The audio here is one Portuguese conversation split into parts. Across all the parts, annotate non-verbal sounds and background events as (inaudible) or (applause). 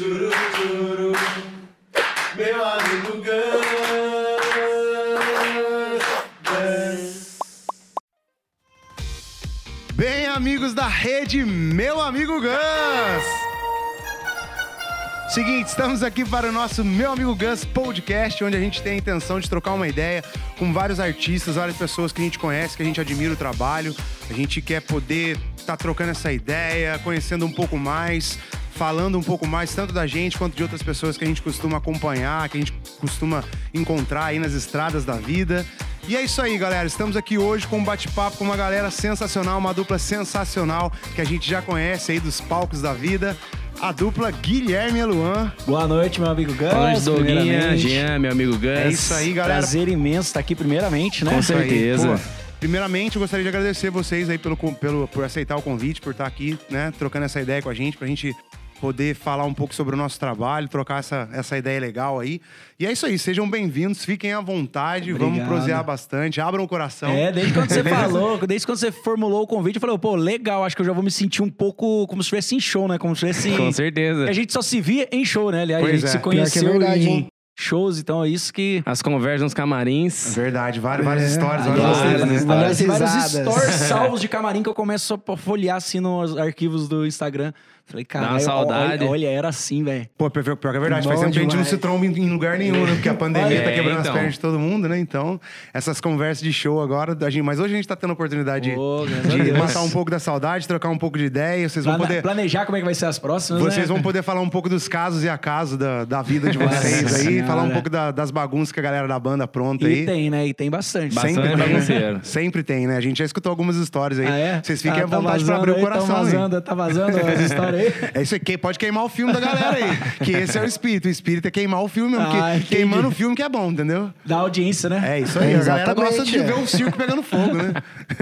Churu, churu, meu amigo. Gus. Bem, amigos da rede, meu amigo Gus! Seguinte, estamos aqui para o nosso Meu Amigo Gus podcast, onde a gente tem a intenção de trocar uma ideia com vários artistas, várias pessoas que a gente conhece, que a gente admira o trabalho. A gente quer poder estar trocando essa ideia, conhecendo um pouco mais, falando um pouco mais, tanto da gente quanto de outras pessoas que a gente costuma acompanhar, que a gente costuma encontrar aí nas estradas da vida. E é isso aí, galera. Estamos aqui hoje com um bate-papo com uma galera sensacional, uma dupla sensacional que a gente já conhece aí dos palcos da vida. A dupla Guilherme e Luan. Boa noite, meu amigo Gus. Boa noite, Doguinha. Jean, meu amigo Gus. É isso aí, galera. Prazer imenso estar aqui primeiramente, né? Com aí, certeza. Primeiramente, eu gostaria de agradecer vocês aí pelo, pelo, por aceitar o convite, por estar aqui, né, trocando essa ideia com a gente, pra gente poder falar um pouco sobre o nosso trabalho, trocar essa, essa ideia legal aí. E é isso aí, sejam bem-vindos, fiquem à vontade, vamos Obrigado. prosear bastante, abram o coração. É, desde quando você (laughs) falou, desde quando você formulou o convite, eu falei, pô, legal, acho que eu já vou me sentir um pouco como se estivesse em show, né? Como se estivesse. Com certeza. A gente só se via em show, né? Aliás, Pois a gente é. se é conheceu verdade, em hein? shows, então é isso que. As conversas nos camarins. Verdade, várias, várias histórias. Aliás, várias várias histórias, né? histórias. Tem vários stories salvos de camarim que eu começo só pra folhear assim nos arquivos do Instagram. Falei, cara, saudade. Olha, olha, era assim, velho. Pô, pior, pior que é verdade, Bom faz tempo que a gente não se tromba em, em lugar nenhum, né? Porque a (laughs) pandemia É, tá quebrando as então. pernas de todo mundo, né? Então, essas conversas de show agora, a gente, mas hoje a gente tá tendo a oportunidade de, Deus. matar um pouco da saudade, trocar um pouco de ideia, vocês vão Plane- poder... Planejar como é que vai ser as próximas, Vocês né? vão poder falar um pouco dos casos e acasos da, da vida de vocês Nossa aí, Senhora. falar um pouco da- das bagunças que a galera da banda apronta E aí. tem, né? E tem bastante. Bastante Sempre tem, né? Sempre tem, né? A gente já escutou algumas histórias aí. Ah, é? Vocês fiquem Ah, à vontade pra vazando abrir o aí, coração. Tá aí. vazando, tá vazando as (laughs) histórias É isso aí, que- pode queimar o filme da galera aí. Que esse é o espírito. O espírito é queimar o filme mesmo. Ah, que, queimando o filme que é bom, entendeu? Da audiência, né? É isso aí. É, a galera gosta de é. ver o circo pegando fogo, né? (laughs)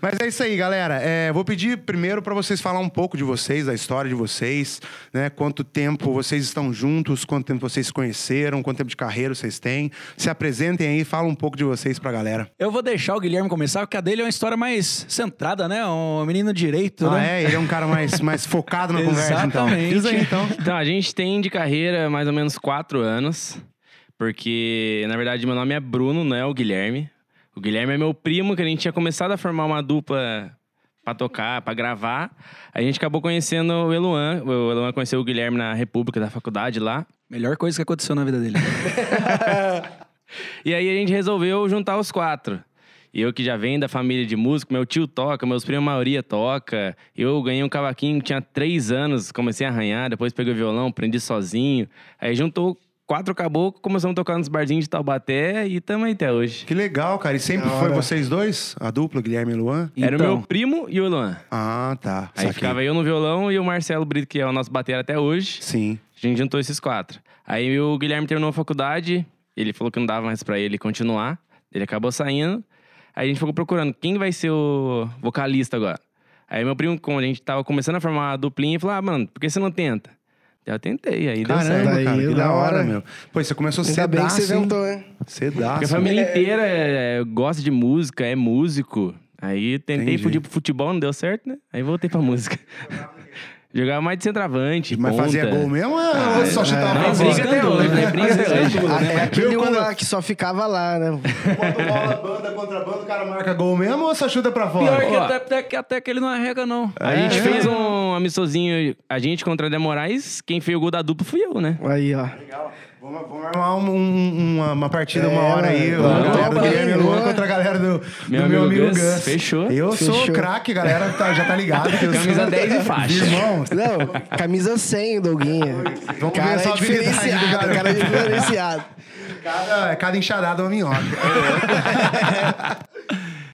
Mas é isso aí, galera. É, vou pedir primeiro pra vocês falar um pouco de vocês, da história de vocês, né? Quanto tempo vocês estão juntos, quanto tempo vocês se conheceram, quanto tempo de carreira vocês têm. Se apresentem aí, fala um pouco de vocês pra galera. Eu vou deixar o Guilherme começar, porque a dele é uma história mais centrada, né? Um menino direito, Ah, né? é? Ele é um cara mais, mais focado (laughs) na conversa, então. Exatamente. Diz aí, então. Então, a gente tem de carreira mais ou menos quatro anos. Porque, na verdade, meu nome é Bruno, não é o Guilherme. O Guilherme é meu primo, que a gente tinha começado a formar uma dupla pra tocar, pra gravar. A gente acabou conhecendo o Eluan. O Eluan conheceu o Guilherme na República da faculdade lá. Melhor coisa que aconteceu na vida dele. (laughs) E aí a gente resolveu juntar os quatro. Eu que já venho da família de músico, meu tio toca, meus primos a maioria toca. Eu ganhei um cavaquinho, tinha três anos, comecei a arranhar, depois peguei o violão, aprendi sozinho. Aí juntou quatro caboclos, começamos a tocar nos barzinhos de Taubaté e tamo aí até hoje. Que legal, cara. E sempre foi vocês dois? A dupla, Guilherme e Luan? Era o Então. meu primo e o Eluan. Ah, tá. Aí Saquei. ficava eu no violão e o Marcelo Brito, que é o nosso batera até hoje. Sim. A gente juntou esses quatro. Aí o Guilherme terminou a faculdade, ele falou que não dava mais pra ele continuar. Ele acabou saindo. Aí a gente ficou procurando quem vai ser o vocalista agora. Aí meu primo, como a gente tava começando a formar a duplinha, falou: Ah, mano, por que você não tenta? Eu tentei, aí deu certo. Caramba, cara, que da hora, hora. meu. Pô, você começou Ainda bem que cedaço, você hein? tentou, hein? Cedaço. Porque a família inteira é, gosta de música, é músico. Aí tentei Entendi. fugir pro futebol, não deu certo, né? Aí voltei pra música. (laughs) Jogava mais de centroavante, Mas ponta. fazia gol mesmo ou só chutava Não, pra é fora? briga até hoje, né? Briga até hoje. Ah, é aquele Eu, um quando- lá que só ficava lá, né? (laughs) Bota bola, banda contra banda, o cara marca gol mesmo ou só chuta pra Pior fora? que Ó. até, até, que- até que ele não arrega, não. A É, gente é. fez um amistosinho, a gente contra a Demorais, quem fez o gol da dupla fui eu, né? Aí, ó. Legal. Vamos, vamos armar um- um- uma, uma partida uma É, hora aí. mano. A galera do. Guilherme Luan contra a galera do, do Meu meu, amigo amigo Gus. Gus. Fechou. Eu sou Fechou. craque, galera tá- já tá ligado. que eu sou- Camisa 10 e faixa. Irmão, Não, camisa 100, Doguinha. Vamos cara ver essa é habilidade do diferenciado, garoto. cara é diferenciado. cada, cada enxadada é uma minhoca.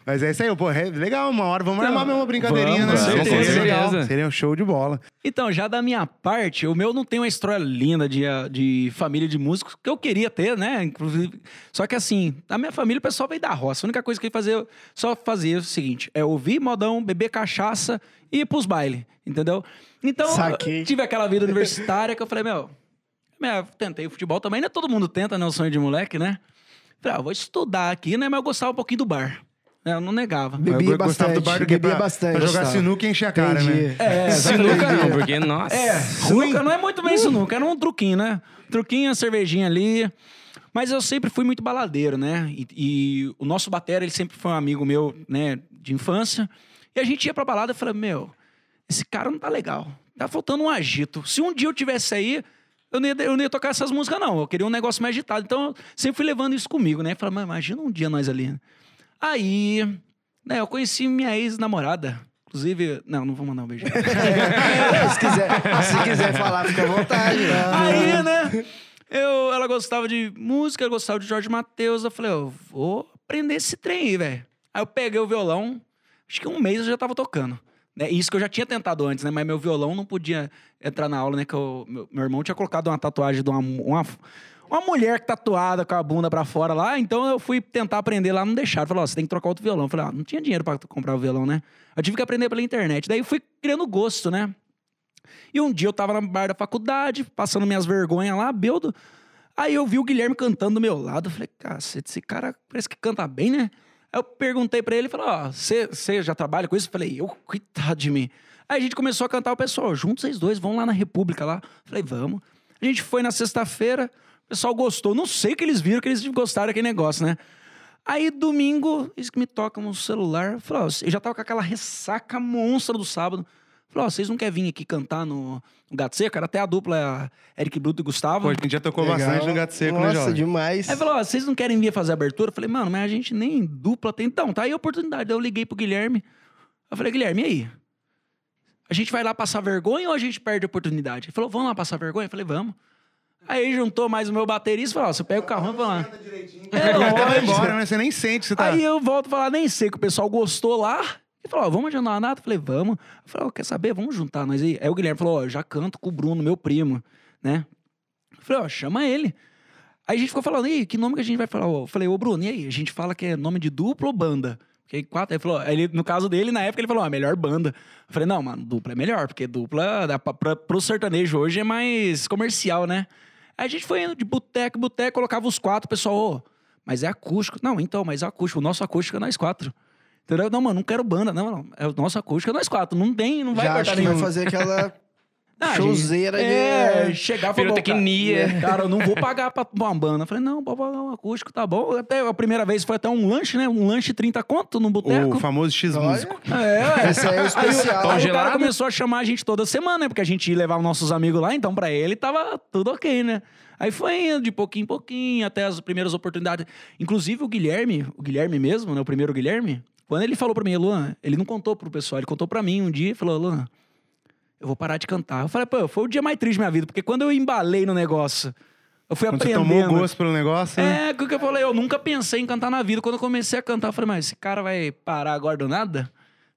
Mas é isso aí, pô. é Legal, uma hora. Vamos armar mesmo uma brincadeirinha, vamos, né? com Seria certeza. Seria um show de bola. Então, já da minha parte, o meu não tem uma história linda de, de família de músicos, que eu queria ter, né? Inclusive. Só que assim, a minha família, o pessoal veio da roça. A única coisa que eu fazia, só fazia o seguinte: é ouvir modão, beber cachaça e ir pros bailes, entendeu? Então, tive aquela vida universitária que eu falei, meu, meu, tentei o futebol também, né? Todo mundo tenta, né? O sonho de moleque, né? Falei, ah, vou estudar aqui, né? Mas eu gostava um pouquinho do bar. É, Eu não negava. Bebia Eu gostava bastante. do bar do Pra- bastante. Pra jogar Gostava. sinuca e encher a cara, Entendi. né? É, Sinuca não, porque, nossa. É, sinuca não é muito bem sinuca, era um truquinho, né? Truquinho, a cervejinha ali. Mas eu sempre fui muito baladeiro, né? E, e o nosso batera, ele sempre foi um amigo meu, né, de infância. E a gente ia pra balada e falava, meu, esse cara não tá legal. Tá faltando um agito. Se um dia eu tivesse aí, eu não ia, eu não ia tocar essas músicas, não. Eu queria um negócio mais agitado. Então, eu sempre fui levando isso comigo, né? Falei, mas imagina um dia nós ali. Aí, né, eu conheci minha ex-namorada. Inclusive, não, não vou mandar um beijo. (laughs) se, quiser, se quiser falar, fica à vontade. Aí, né? Eu, ela gostava de música, gostava de Jorge Matheus. Eu falei, eu vou aprender esse trem aí, velho. Aí eu peguei o violão, acho que um mês eu já tava tocando. Né? Isso que eu já tinha tentado antes, né? Mas meu violão não podia entrar na aula, né? Que eu- meu, meu irmão tinha colocado uma tatuagem de uma, uma, uma mulher tatuada com a bunda pra fora lá. Então eu fui tentar aprender lá, não deixaram. Falei, ó, você tem que trocar outro violão. Eu falei, ah, não tinha dinheiro pra comprar o violão, né? Eu tive que aprender pela internet. Daí eu fui criando gosto, né? E um dia eu tava na bar da faculdade, passando minhas vergonhas lá, beldo. Aí eu vi o Guilherme cantando do meu lado. Eu falei, cacete, esse cara parece que canta bem, né? Aí eu perguntei pra ele, falou, ó, você já trabalha com isso? Eu falei, eu, coitado de mim. Aí a gente começou a cantar, o pessoal, juntos vocês dois, vão lá na República lá. Eu falei, vamos. A gente foi na sexta-feira, o pessoal gostou. Não sei o que eles viram, que eles gostaram daquele negócio, né? Aí, domingo, eles que me tocam no celular. Falou, ó, eu já tava com aquela ressaca monstra do sábado. Falou, ó, vocês não querem vir aqui cantar no, no Gato Seco? Era até a dupla Eric Bruto e Gustavo. Pô, a gente já tocou Legal. bastante no Gato Seco, né, Nossa, Jovem? demais. Aí falou, ó, vocês não querem vir fazer abertura? Eu falei, mano, mas a gente nem dupla tem. Então, tá aí a oportunidade. Daí eu liguei pro Guilherme. Eu falei, Guilherme, e aí? A gente vai lá passar vergonha ou a gente perde a oportunidade? Ele falou, vamos lá passar vergonha? Eu falei, vamos. Aí juntou mais o meu baterista e falou, ó, você pega o carrão e vai lá. É, vai embora, né? Você nem sente você tá... Aí eu volto a falar, nem sei que o pessoal gostou lá. Ele falou, ó, vamos adiantar nata? Eu falei, vamos. Eu falei, ó, quer saber? Vamos juntar nós aí. Aí o Guilherme falou, ó, já canto com o Bruno, meu primo, né? Eu falei, ó, chama ele. Aí a gente ficou falando, e aí, que nome que a gente vai falar? Eu falei, ô Bruno, e aí? A gente fala que é nome de dupla ou banda? Porque quatro, ele falou, ele, no caso dele, na época, ele falou, ah, melhor banda. Eu falei, não, mano, dupla é melhor, porque dupla, dá pra, pra, pro sertanejo hoje é mais comercial, né? Aí a gente foi indo de boteco, em boteco, colocava os quatro, o pessoal, ô, mas é acústico. Não, então, mas é acústico, o nosso acústico é nós quatro. Entendeu? Não, mano, não quero banda, não, não. É o nosso acústico é nós quatro. Não tem, não vai Já acho que vai nenhum. fazer aquela (laughs) Ah, showzeira gente, de... É, chegar e Pirotecnia. Cara, cara, eu não vou pagar pra uma banda. Eu falei, não, pode pagar um acústico, tá bom. Até a primeira vez foi até um lanche, né? Um lanche 30 conto no boteco. O famoso X-Músico. É, ué. Esse aí é o especial. Aí o cara começou a chamar a gente toda semana, né? Porque a gente ia levar os nossos amigos lá, então pra ele tava tudo ok, né? Aí foi indo de pouquinho em pouquinho, até as primeiras oportunidades. Inclusive o Guilherme, o Guilherme mesmo, né? O primeiro Guilherme, quando ele falou pra mim, Luan, ele não contou pro pessoal, ele contou pra mim um dia e falou, Luan, eu vou parar de cantar. Eu falei, pô, foi o dia mais triste da minha vida, porque quando eu embalei no negócio, eu fui Quando você aprendendo. tomou gosto pelo negócio, né? É, o que eu falei, eu nunca pensei em cantar na vida. Quando eu comecei a cantar, eu falei, mas esse cara vai parar agora do nada?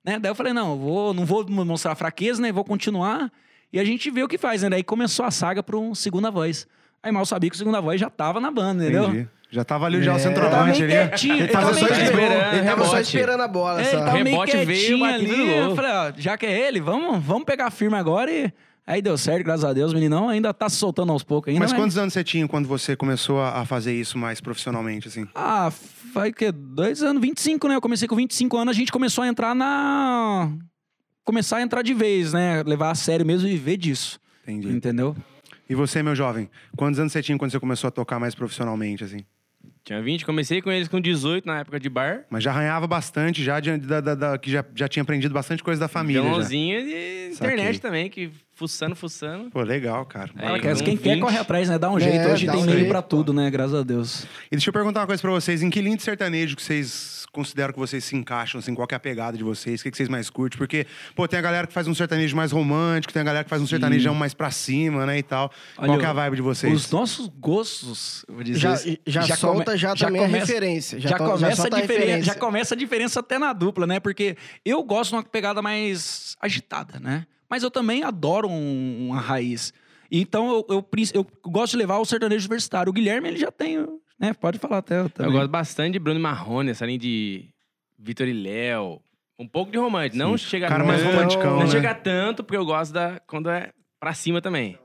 Né? Daí eu falei, não, eu vou, não vou mostrar fraqueza, né? Vou continuar. E a gente vê o que faz, né? Daí começou a saga para um segunda voz. Aí mal sabia que o segunda voz já tava na banda, entendeu? Entendi. Já tava ali já o É. centroavante Ele tava meio ali. quietinho, Ele ele tava só meio esperando. esperando. Ele tava só rebote. esperando a bola, É, ele sabe? tava meio Rebote veio, quietinho bate ali. no gol. Eu falei, ó, já que é ele, vamos, vamos pegar firme agora e... Aí deu certo, graças a Deus. O meninão ainda tá se soltando aos poucos ainda. Mas quantos anos você tinha quando você começou a a fazer isso mais profissionalmente, assim? Ah, faz que dois anos, 25, né? Eu comecei com 25 anos, a gente começou a entrar na. Começar a entrar de vez, né? Levar a sério mesmo e viver disso. Entendi. Entendeu? E você, meu jovem, quantos anos você tinha quando você começou a tocar mais profissionalmente, assim? Tinha 20, comecei com eles com 18 na época de bar. Mas já arranhava bastante, já, de- da, da- da- que já, já tinha aprendido bastante coisa da família. Violãozinho e internet Saquei. também, que fuçando, fuçando. Pô, legal, cara. Aí, cara, com quem quer 20. corre atrás, né? Dá um É, jeito. Hoje tem um meio pô. tudo, né? Graças a Deus. E deixa eu perguntar uma coisa pra vocês. Em que lindo sertanejo que vocês consideram que vocês se encaixam, assim? Qual que é a pegada de vocês? O que, que vocês mais curtem? Porque, pô, tem a galera que faz um sertanejo mais romântico, tem a galera que faz um sertanejão mais pra cima, né, e tal. Qual Olha, que é a vibe de vocês? Os nossos gostos, eu vou dizer, Já, assim, já, solta já, também a referência. Já, to- começa a a diferença, referência. já começa a diferença até na dupla, né? Porque eu gosto de uma pegada mais agitada, né? Mas eu também adoro um- uma raiz. Então eu, eu, eu gosto de levar o sertanejo universitário. O Guilherme, ele já tem, né? Pode falar até. Eu também. gosto bastante de Bruno Marrone, essa linha de Vitor e Léo. Um pouco de romântico. Não chega Cara mais tanto, romanticão, Não né? chega tanto, porque eu gosto da quando é pra cima também.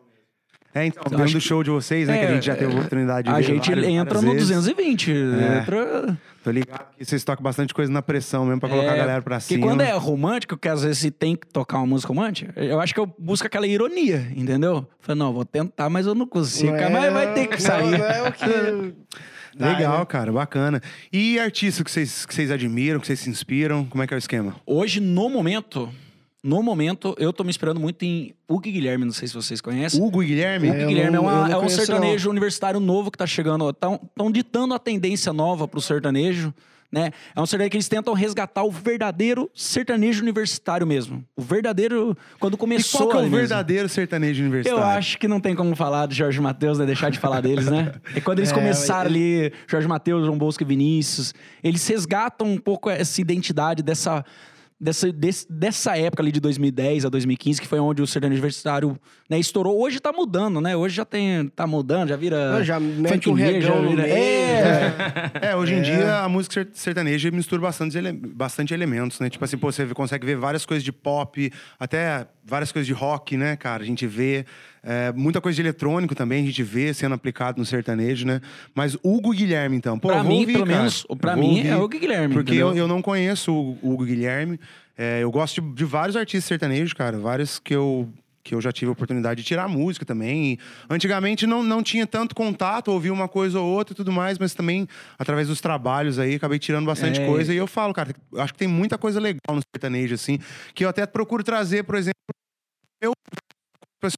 É, então, Eu dentro acho do que- show de vocês, né? que a É, gente já teve a oportunidade de A ver gente várias- entra várias no vezes. 220. É. Entra... Tô ligado que vocês tocam bastante coisa na pressão mesmo pra colocar a É, galera pra Porque cima. quando é romântico, que às vezes se tem que tocar uma música romântica, eu acho que eu busco aquela ironia, entendeu? Falei, não, vou tentar, mas eu não consigo. Não mas é- vai ter que sair. Não, é o que. (laughs) Legal, né? cara, bacana. E artistas que vocês, que vocês admiram, que vocês se inspiram? Como é que é o esquema? Hoje, no momento, no momento, eu tô me inspirando muito em Hugo Guilherme, não sei se vocês conhecem. Hugo e Guilherme? Hugo eu Guilherme não- é, uma- não é um sertanejo universitário novo que tá chegando. Estão ditando a tendência nova pro sertanejo. Né? É um sertanejo que eles tentam resgatar o verdadeiro sertanejo universitário mesmo. O verdadeiro. Quando E começou. qual que é o mesmo. verdadeiro sertanejo universitário? Eu acho que não tem como falar do Jorge Matheus, né? Deixar de falar deles, né? É quando eles (laughs) É, começaram ali, Jorge Matheus, João Bosco e Vinícius, eles resgatam um pouco essa identidade dessa, dessa, desse- dessa época ali de 2010 a 2015, que foi onde o sertanejo universitário né, estourou. Hoje tá mudando, né? Hoje já tem, tá mudando, já vira... Não, já mete um regão já no vira- meio, É, É, hoje em dia a música ser- sertaneja mistura bastante, ele- bastante elementos, né? Tipo assim, pô, você consegue ver várias coisas de pop, até várias coisas de rock, né, cara? A gente vê é, muita coisa de eletrônico também, a gente vê sendo aplicado no sertanejo, né? Mas Hugo Guilherme, então. Pô, Pra mim, ouvir, pelo cara. menos, pra mim, ouvir, é Hugo Guilherme, Porque eu, eu não conheço o Hugo Guilherme. É, eu gosto de, de vários artistas sertanejos, cara. Vários que eu que eu já tive a oportunidade de tirar música também. E antigamente não, não tinha tanto contato, ouvia uma coisa ou outra e tudo mais, mas também através dos trabalhos aí acabei tirando bastante É. coisa. E eu falo, cara, acho que tem muita coisa legal no sertanejo, assim, que eu até procuro trazer, por exemplo, eu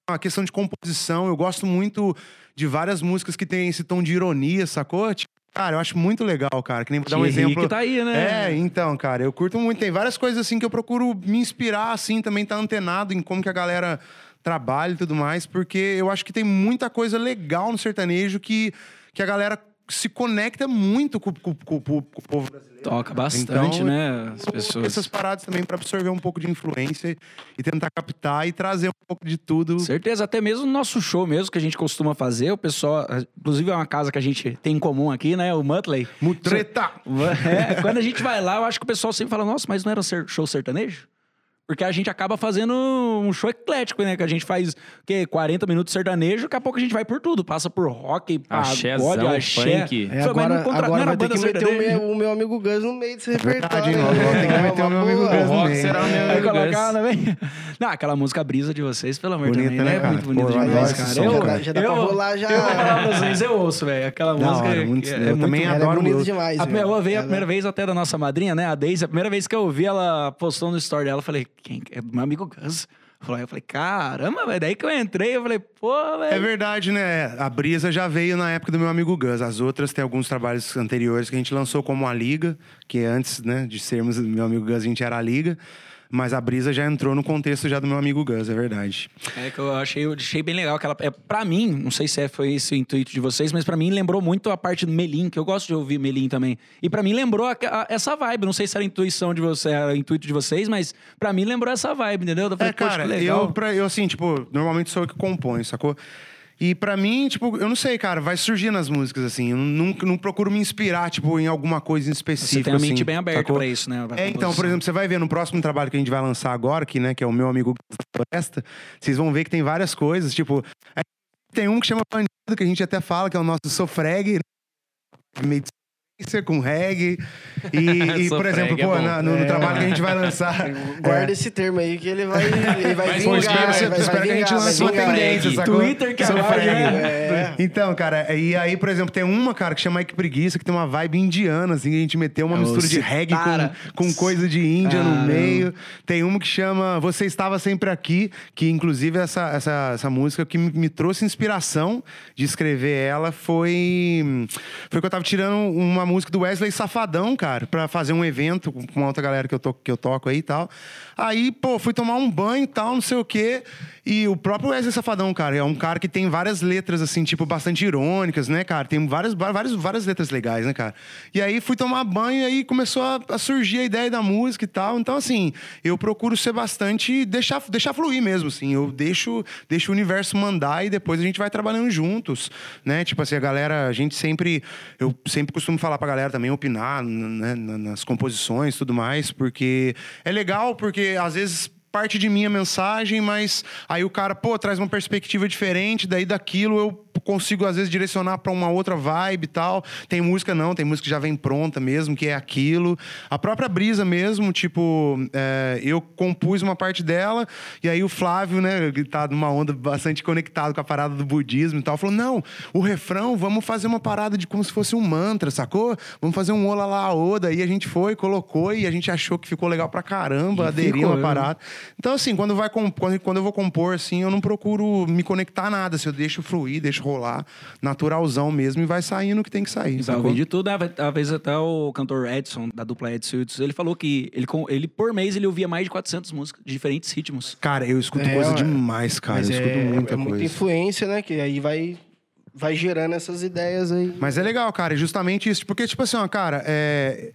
uma questão de composição. Eu gosto muito de várias músicas que tem esse tom de ironia, sacou? Tipo, Cara, eu acho muito legal, cara. Que nem vou dar um Thierry exemplo. que tá aí, né? É, então, cara, eu curto muito. Tem várias coisas assim que eu procuro me inspirar, assim, também tá antenado em como que a galera trabalha e tudo mais, porque eu acho que tem muita coisa legal no sertanejo que, que a galera se conecta muito com, com- com- com o povo brasileiro. Toca bastante, Então, né? As pessoas. Essas paradas também para absorver um pouco de influência e tentar captar e trazer um pouco de tudo. Certeza, até mesmo no nosso show mesmo que a gente costuma fazer, o pessoal, inclusive é uma casa que a gente tem em comum aqui, né, o Mutley. Mutreta! É, quando a gente vai lá, eu acho que o pessoal sempre fala, nossa, mas não era show sertanejo? Porque a gente acaba fazendo um show eclético, né? Que a gente faz, o quê? 40 minutos sertanejo, daqui a pouco a gente vai por tudo. Passa por rock, pagode, axé. funk. É, agora não contra- agora era vai ter que meter o meu, o meu amigo Gus no meio desse repertório. Verdade? Logo, logo tem que É, meter o meu amigo. Gus no rock meio. será o meu amigo colocar. (laughs) Não, aquela música brisa de vocês, pelo amor Bonita, também, né, né? cara? Muito bonita demais, cara. eu, cara. Já dá pra eu- rolar já. Eu vou falar pra vocês, eu ouço, velho. Aquela Da música. hora, muito- é, eu é também é adoro bonita muito. demais. A, ouvi a primeira vez até da nossa madrinha, né? A Daisy. A primeira vez que eu ouvi ela postou no story dela, eu falei, quem? É do meu amigo Gus. Eu falei, caramba, velho. Daí que eu entrei, eu falei, pô, É velho. verdade, né? A Brisa já veio na época do meu amigo Gus. As outras tem alguns trabalhos anteriores que a gente lançou como a Liga, que antes, né, de sermos meu amigo Gus, a gente era a Liga. Mas a Brisa já entrou no contexto já do meu amigo Gus, é verdade. É que eu achei, eu achei bem legal. Aquela, é, pra mim, não sei se é, foi esse o intuito de vocês, mas pra mim lembrou muito a parte do Melim, que eu gosto de ouvir Melim também. E pra mim lembrou a- a- essa vibe. Não sei se era a intuição de você, era o intuito de vocês, mas pra mim lembrou essa vibe, entendeu? Eu falei, É, cara, legal. eu, pra, eu assim, tipo, normalmente sou eu que componho, sacou? E pra mim, tipo, eu não sei, cara, vai surgir nas músicas, assim. Eu não, não procuro me inspirar, tipo, em alguma coisa em específico. Você tem a mente assim, bem aberta sacou? pra isso, né? pra É, então, por exemplo, você vai ver no próximo trabalho que a gente vai lançar agora, que, né, que é o meu amigo da Floresta, vocês vão ver que tem várias coisas, tipo, aí tem um que chama Bandido, que a gente até fala, que é o nosso sofreg, meio de com reggae. E, e, (laughs) por exemplo, é pô, bom. na- no, no trabalho que a gente vai lançar. (laughs) Guarda é, esse termo aí que ele vai, ele vai vingar. Espero, vai, vai, espero que a gente lance uma tendência, sacou? Twitter né? Então, cara, e aí, por exemplo, tem uma, cara, que chama Ike Preguiça, que tem uma vibe indiana, assim, que a gente meteu uma É o mistura de reggae com, com coisa de Índia no Caramba. meio. Tem uma que chama Você Estava Sempre Aqui, que inclusive essa, essa, essa música que me, me trouxe inspiração de escrever ela foi. Foi que eu tava tirando uma música do Wesley Safadão, cara, pra fazer um evento com uma outra galera que eu, to, que eu toco aí e tal. Aí, pô, fui tomar um banho e tal, não sei o quê. E o próprio Wesley Safadão, cara, é um cara que tem várias letras, assim, tipo, bastante irônicas, né, cara? Tem várias, várias, várias letras legais, né, cara? E aí fui tomar banho e aí começou a, a surgir a ideia da música e tal. Então, assim, eu procuro ser bastante. deixar, deixar fluir mesmo, assim. Eu deixo, deixo o universo mandar e depois a gente vai trabalhando juntos, né? Tipo assim, a galera, a gente sempre. Eu sempre costumo falar pra galera também opinar né, na- nas composições e tudo mais, porque é legal, porque às vezes parte de mim a mensagem, mas aí o cara, pô, traz uma perspectiva diferente, daí daquilo eu consigo às vezes direcionar pra uma outra vibe e tal. Tem música não, tem música que já vem pronta mesmo, que é aquilo. A própria brisa mesmo, tipo, é, eu compus uma parte dela e aí o Flávio, né, que tá numa onda bastante conectado com a parada do budismo e tal, falou: "Não, o refrão, vamos fazer uma parada de como se fosse um mantra, sacou? Vamos fazer um ola lá oda". Aí a gente foi, colocou e a gente achou que ficou legal pra caramba, E aderiu a né? Então assim, quando vai comp- quando, quando eu vou compor assim, eu não procuro me conectar a nada, assim, eu deixo fluir, deixo rolar, naturalzão mesmo e vai saindo o que tem que sair, Vai ouvir de tudo. Às vezes até o cantor Edson, da dupla Edson, Hudson, ele falou que ele, ele, por mês, ele ouvia mais de 400 músicas, de diferentes ritmos. Cara, eu escuto É, coisa ué. demais, cara. Mas eu escuto é, muita é muita coisa. influência, né? Que aí vai, vai gerando essas ideias aí. Mas é legal, cara, é justamente isso. Porque, tipo assim, ó, cara, é...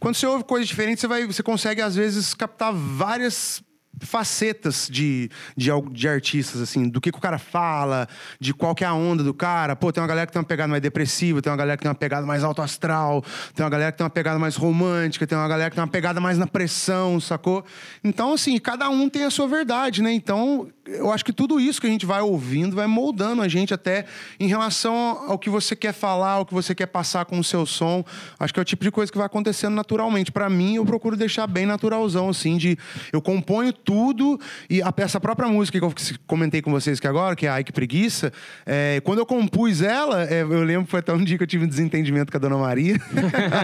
quando você ouve coisa diferente, você, vai, você consegue, às vezes, captar várias facetas de, de, de artistas, assim, do que, que o cara fala, de qual que é a onda do cara. Pô, tem uma galera que tem uma pegada mais depressiva, tem uma galera que tem uma pegada mais alto astral, tem uma galera que tem uma pegada mais romântica, tem uma galera que tem uma pegada mais na pressão, sacou? Então, assim, cada um tem a sua verdade, né? Então, eu acho que tudo isso que a gente vai ouvindo vai moldando a gente até em relação ao que você quer falar, ao que você quer passar com o seu som. Acho que é o tipo de coisa que vai acontecendo naturalmente. Pra mim, eu procuro deixar bem naturalzão, assim, de eu componho tudo e a essa própria música que eu comentei com vocês aqui agora, que é Ai Que Preguiça, é, quando eu compus ela, é, eu lembro que foi até um dia que eu tive um desentendimento com a Dona Maria.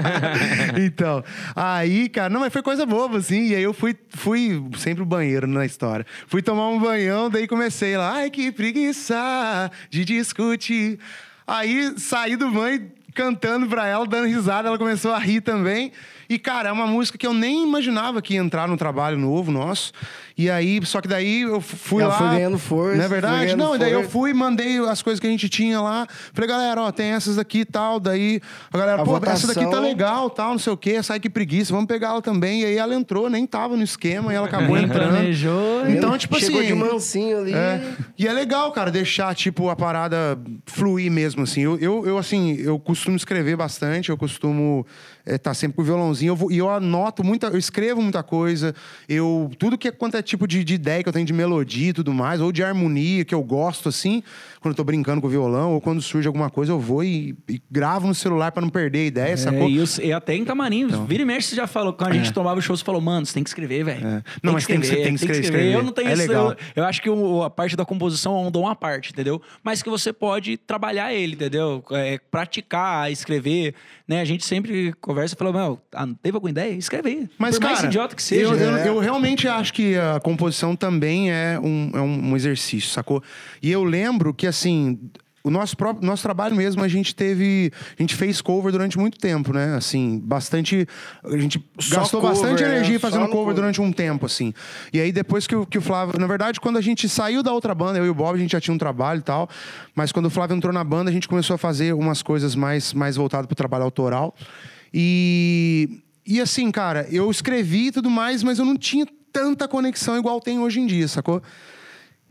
(laughs) então, aí, cara, não, mas foi coisa boba, assim, e aí eu fui, fui sempre o banheiro na história. Fui tomar um banhão, daí comecei lá, ai que preguiça de discutir. Aí saí do banho cantando pra ela, dando risada, ela começou a rir também. E, cara, é uma música que eu nem imaginava que ia entrar no trabalho novo nosso. E aí, só que daí eu fui Ela lá. foi ganhando força, Não é verdade? Não, e daí eu fui, mandei as coisas que a gente tinha lá. Falei, galera, ó, tem essas aqui e tal. Daí a galera, A pô, essa daqui tá votação- legal, tal, não sei o quê. Sai que preguiça, vamos pegar ela também. E aí ela entrou, nem tava no esquema, e ela acabou Nem entrando. planejou. Então, tipo Chegou assim. de mansinho ali. É. E é legal, cara, deixar, tipo, a parada fluir mesmo, assim. Eu, eu, eu, assim, eu costumo escrever bastante, eu costumo estar sempre com o violãozinho. Eu vou- E eu anoto muita... Eu escrevo muita coisa. Eu... Tudo que é quanto é tipo de, de ideia que eu tenho de melodia e tudo mais, ou de harmonia, que eu gosto, assim, quando eu tô brincando com o violão, ou quando surge alguma coisa, eu vou e, e gravo no celular pra não perder a ideia, É, sacou? e, os- e até em camarim, vira e mexe, você já falou, quando a gente tomava o show, você falou, mano, você tem que escrever, velho. É. Não, mas tem que- tem que escrever, escrever. Eu não tenho É isso. Eu, eu acho que o- a parte da composição é um dom à parte, entendeu? Mas que você pode trabalhar ele, entendeu? É, praticar, escrever, né? A gente sempre conversa e fala, meu, ah, não teve alguma ideia? Escreve. Mas, Por mais cara, idiota que seja. Eu, eu, né? eu realmente acho que a composição também é um, é um exercício, sacou? E eu lembro que, assim, o nosso próprio nosso trabalho mesmo, a gente teve. A gente fez cover durante muito tempo, né? Assim, bastante. A gente Só gastou cover, bastante né? energia Só fazendo cover, cover. durante um tempo, assim. E aí, depois que, o- que o Flávio. Na verdade, quando a gente saiu da outra banda, eu e o Bob, a gente já tinha um trabalho e tal. Mas quando o Flávio entrou na banda, a gente começou a fazer umas coisas mais, mais voltadas pro trabalho autoral. E. E assim, cara, eu escrevi e tudo mais, mas eu não tinha tanta conexão igual tem hoje em dia, sacou?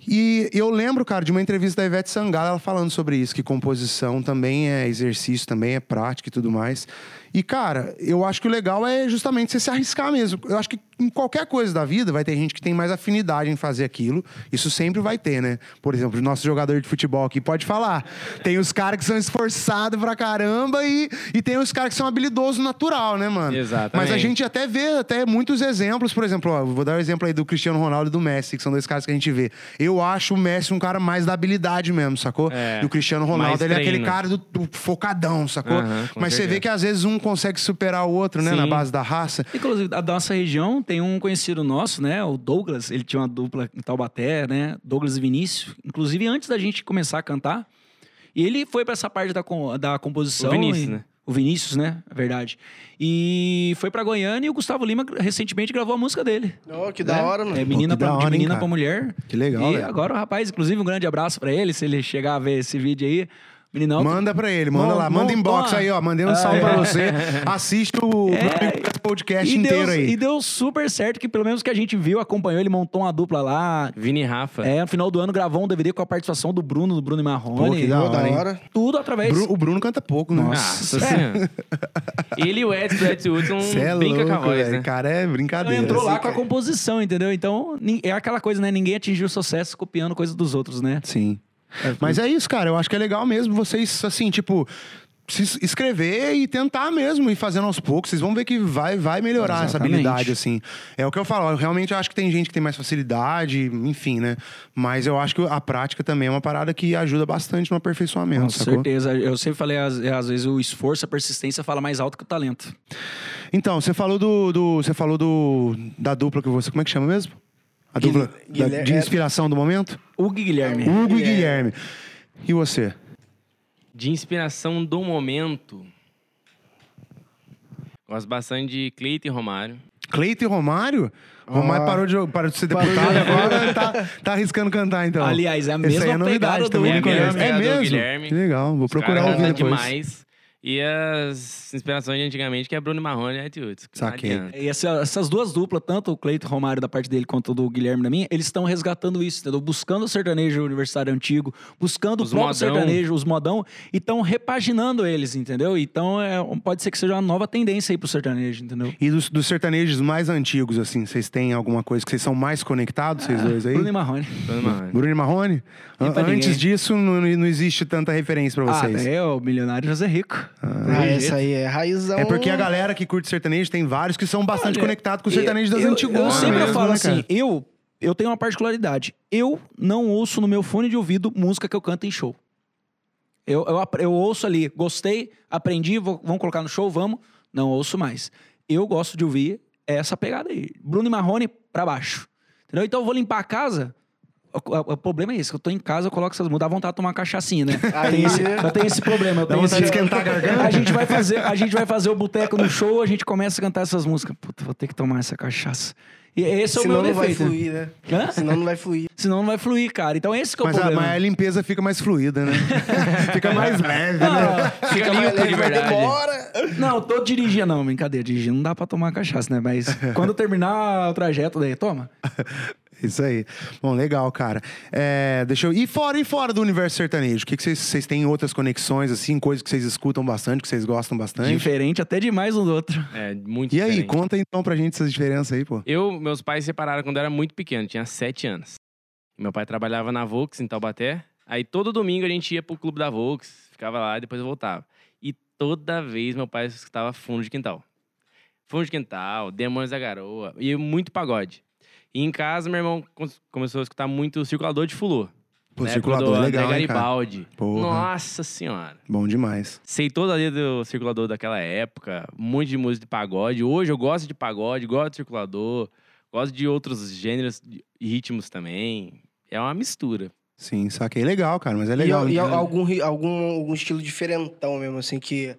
E eu lembro, cara, de uma entrevista da Ivete Sangalo, ela falando sobre isso, que composição também é exercício, também é prática e tudo mais. E, cara, eu acho que o legal é justamente você se arriscar mesmo. Eu acho que em qualquer coisa da vida vai ter gente que tem mais afinidade em fazer aquilo. Isso sempre vai ter, né? Por exemplo, o nosso jogador de futebol aqui pode falar. Tem os caras que são esforçados pra caramba e, e tem os caras que são habilidosos natural, né, mano? Exatamente. Mas a gente até vê até muitos exemplos, por exemplo, ó, vou dar um exemplo aí do Cristiano Ronaldo e do Messi, que são dois caras que a gente vê. Eu acho o Messi um cara mais da habilidade mesmo, sacou? É, e o Cristiano Ronaldo, ele é aquele cara do, do focadão, sacou? Com Mas você vê certeza. que às vezes um consegue superar o outro, né, Sim. na base da raça. Inclusive, da nossa região tem um conhecido nosso, né? O Douglas. Ele tinha uma dupla em Taubaté, né? Douglas e Vinícius. Inclusive, antes da gente começar a cantar. E ele foi pra essa parte da, com- da composição. O Vinícius, e- né? O Vinícius, né? É verdade. E foi pra Goiânia e o Gustavo Lima recentemente gravou a música dele. Ó, que né? da hora, mano. É menina da pra, hora, de hein, menina cara? pra mulher. Que legal, E velho. agora o rapaz, inclusive, um grande abraço pra ele, se ele chegar a ver esse vídeo aí. Meninão. Manda pra ele, manda Mon- lá, manda inbox aí, ó. Mandei um salve pra você. Assiste o (laughs) É, podcast e inteiro deu, aí. E deu super certo, que pelo menos que a gente viu, acompanhou, ele montou uma dupla lá. Vini e Rafa. É, no final do ano gravou um DVD com a participação do Bruno, do Bruno e Marrone. Pô, que da hora. Tudo através. Bru- o Bruno canta pouco, né? Nossa. Ele e o Edson do Edson Hudson é brinca louco, com a voz, né? Cara, é Então brincadeira. entrou lá com a composição, entendeu? Então, é aquela coisa, né? Ninguém atingiu sucesso copiando coisas dos outros, né? Sim. Mas é isso, cara. Eu acho que é legal mesmo vocês, assim, tipo, se es- escrever e tentar mesmo, e fazendo aos poucos. Vocês vão ver que vai, vai melhorar essa Exatamente. habilidade, assim. É o que eu falo. Eu realmente acho que tem gente que tem mais facilidade, enfim, né? Mas eu acho que a prática também é uma parada que ajuda bastante no aperfeiçoamento, Com sacou? certeza. Eu sempre falei, às, às vezes, o esforço, a persistência fala mais alto que o talento. Então, você falou do, do- Você falou do. Da dupla que você. Como é que chama mesmo? A dupla da- de é- inspiração do momento? Hugo e Guilherme. Hugo e Guilherme. E você? De inspiração do momento. Gosto bastante de Cleiton e Romário. Cleiton e Romário? Romário parou, de, parou de ser Parou deputado de- agora tá, tá arriscando cantar, então. Aliás, é a Essa mesma aí é novidade pegada do também. E conheço. Guilherme, É do mesmo? Guilherme. Que legal, vou Os procurar caras ouvir depois. demais. E as inspirações de antigamente, que é Bruno Marrone e não Saquei. E essa- essas duas duplas, tanto o Cleiton Romário da parte dele quanto o do Guilherme da minha, eles estão resgatando isso, entendeu? Buscando o sertanejo universitário antigo, buscando Os o próprio modão. sertanejo, os modão, e estão repaginando eles, entendeu? Então é, pode ser que seja uma nova tendência aí pro sertanejo, entendeu? E dos, dos sertanejos mais antigos, assim, vocês têm alguma coisa que vocês são mais conectados, vocês dois aí? Bruno e Marrone. Bruno Marrone. Bruno e Marrone? Antes ninguém. disso, não, não existe tanta referência pra Ah, vocês. é o milionário José Rico. Ah, essa aí é raizão. É porque a galera que curte sertanejo tem vários que são bastante Olha, conectados com o sertanejo das eu, antigas. Eu sempre mesmo, falo né, assim, eu, eu tenho uma particularidade. Eu não ouço no meu fone de ouvido música que eu canto em show. Eu, eu, eu ouço ali, gostei, aprendi, vou- vamos colocar no show, vamos. Não ouço mais. Eu gosto de ouvir essa pegada aí. Bruno e Marrone pra baixo. Entendeu? Então eu vou limpar a casa. O, problema é esse, que eu tô em casa, eu coloco essas músicas, dá vontade de tomar cachaçinha, né? Aí- Tem esse- eu tenho esse problema. Eu Dá tenho vontade esse, de esquentar a garganta? a gente vai fazer, a gente vai fazer o boteco no show, a gente começa a cantar essas músicas. Puta, vou ter que tomar essa cachaça. E esse é o Senão meu não vai defeito. fluir, né? Hã? Senão não vai fluir. Senão não vai fluir, cara. Então esse que é o Mas a, problema. mas a limpeza fica mais fluida, né? (laughs) fica mais leve, né? Fica limpo de mas verdade. demora. não, tô dirigindo, não, brincadeira. Dirigir não dá pra tomar cachaça, né? Mas quando terminar o trajeto, daí toma. (laughs) (laughs) Isso aí. Bom, legal, cara. É, deixa eu. E fora, e fora do universo sertanejo? O que, que vocês, têm outras conexões, assim, coisas que vocês escutam bastante, que vocês gostam bastante? Diferente até demais um do outro. É, muito E aí, diferente. conta então pra gente essas diferenças aí, pô. Eu, meus pais se separaram quando eu era muito pequeno, tinha sete anos. Meu pai trabalhava na Volks, em Taubaté. Aí todo domingo a gente ia pro clube da Volks, ficava lá e depois eu voltava. E toda vez meu pai escutava fundo de quintal. Fundo de quintal, Demônios da Garoa e muito pagode. E em casa, meu irmão com- começou a escutar muito circulador de fulô. Pô, época circulador, do legal, André? Garibaldi. Nossa senhora. Bom demais. Sei toda a letra do circulador daquela época, um monte de música de pagode. Hoje eu gosto de pagode, gosto de circulador, gosto de outros gêneros e ritmos também. É uma mistura. Sim, saquei. Legal, cara, mas é E, legal. e né? algum, algum, algum estilo diferentão mesmo, assim, que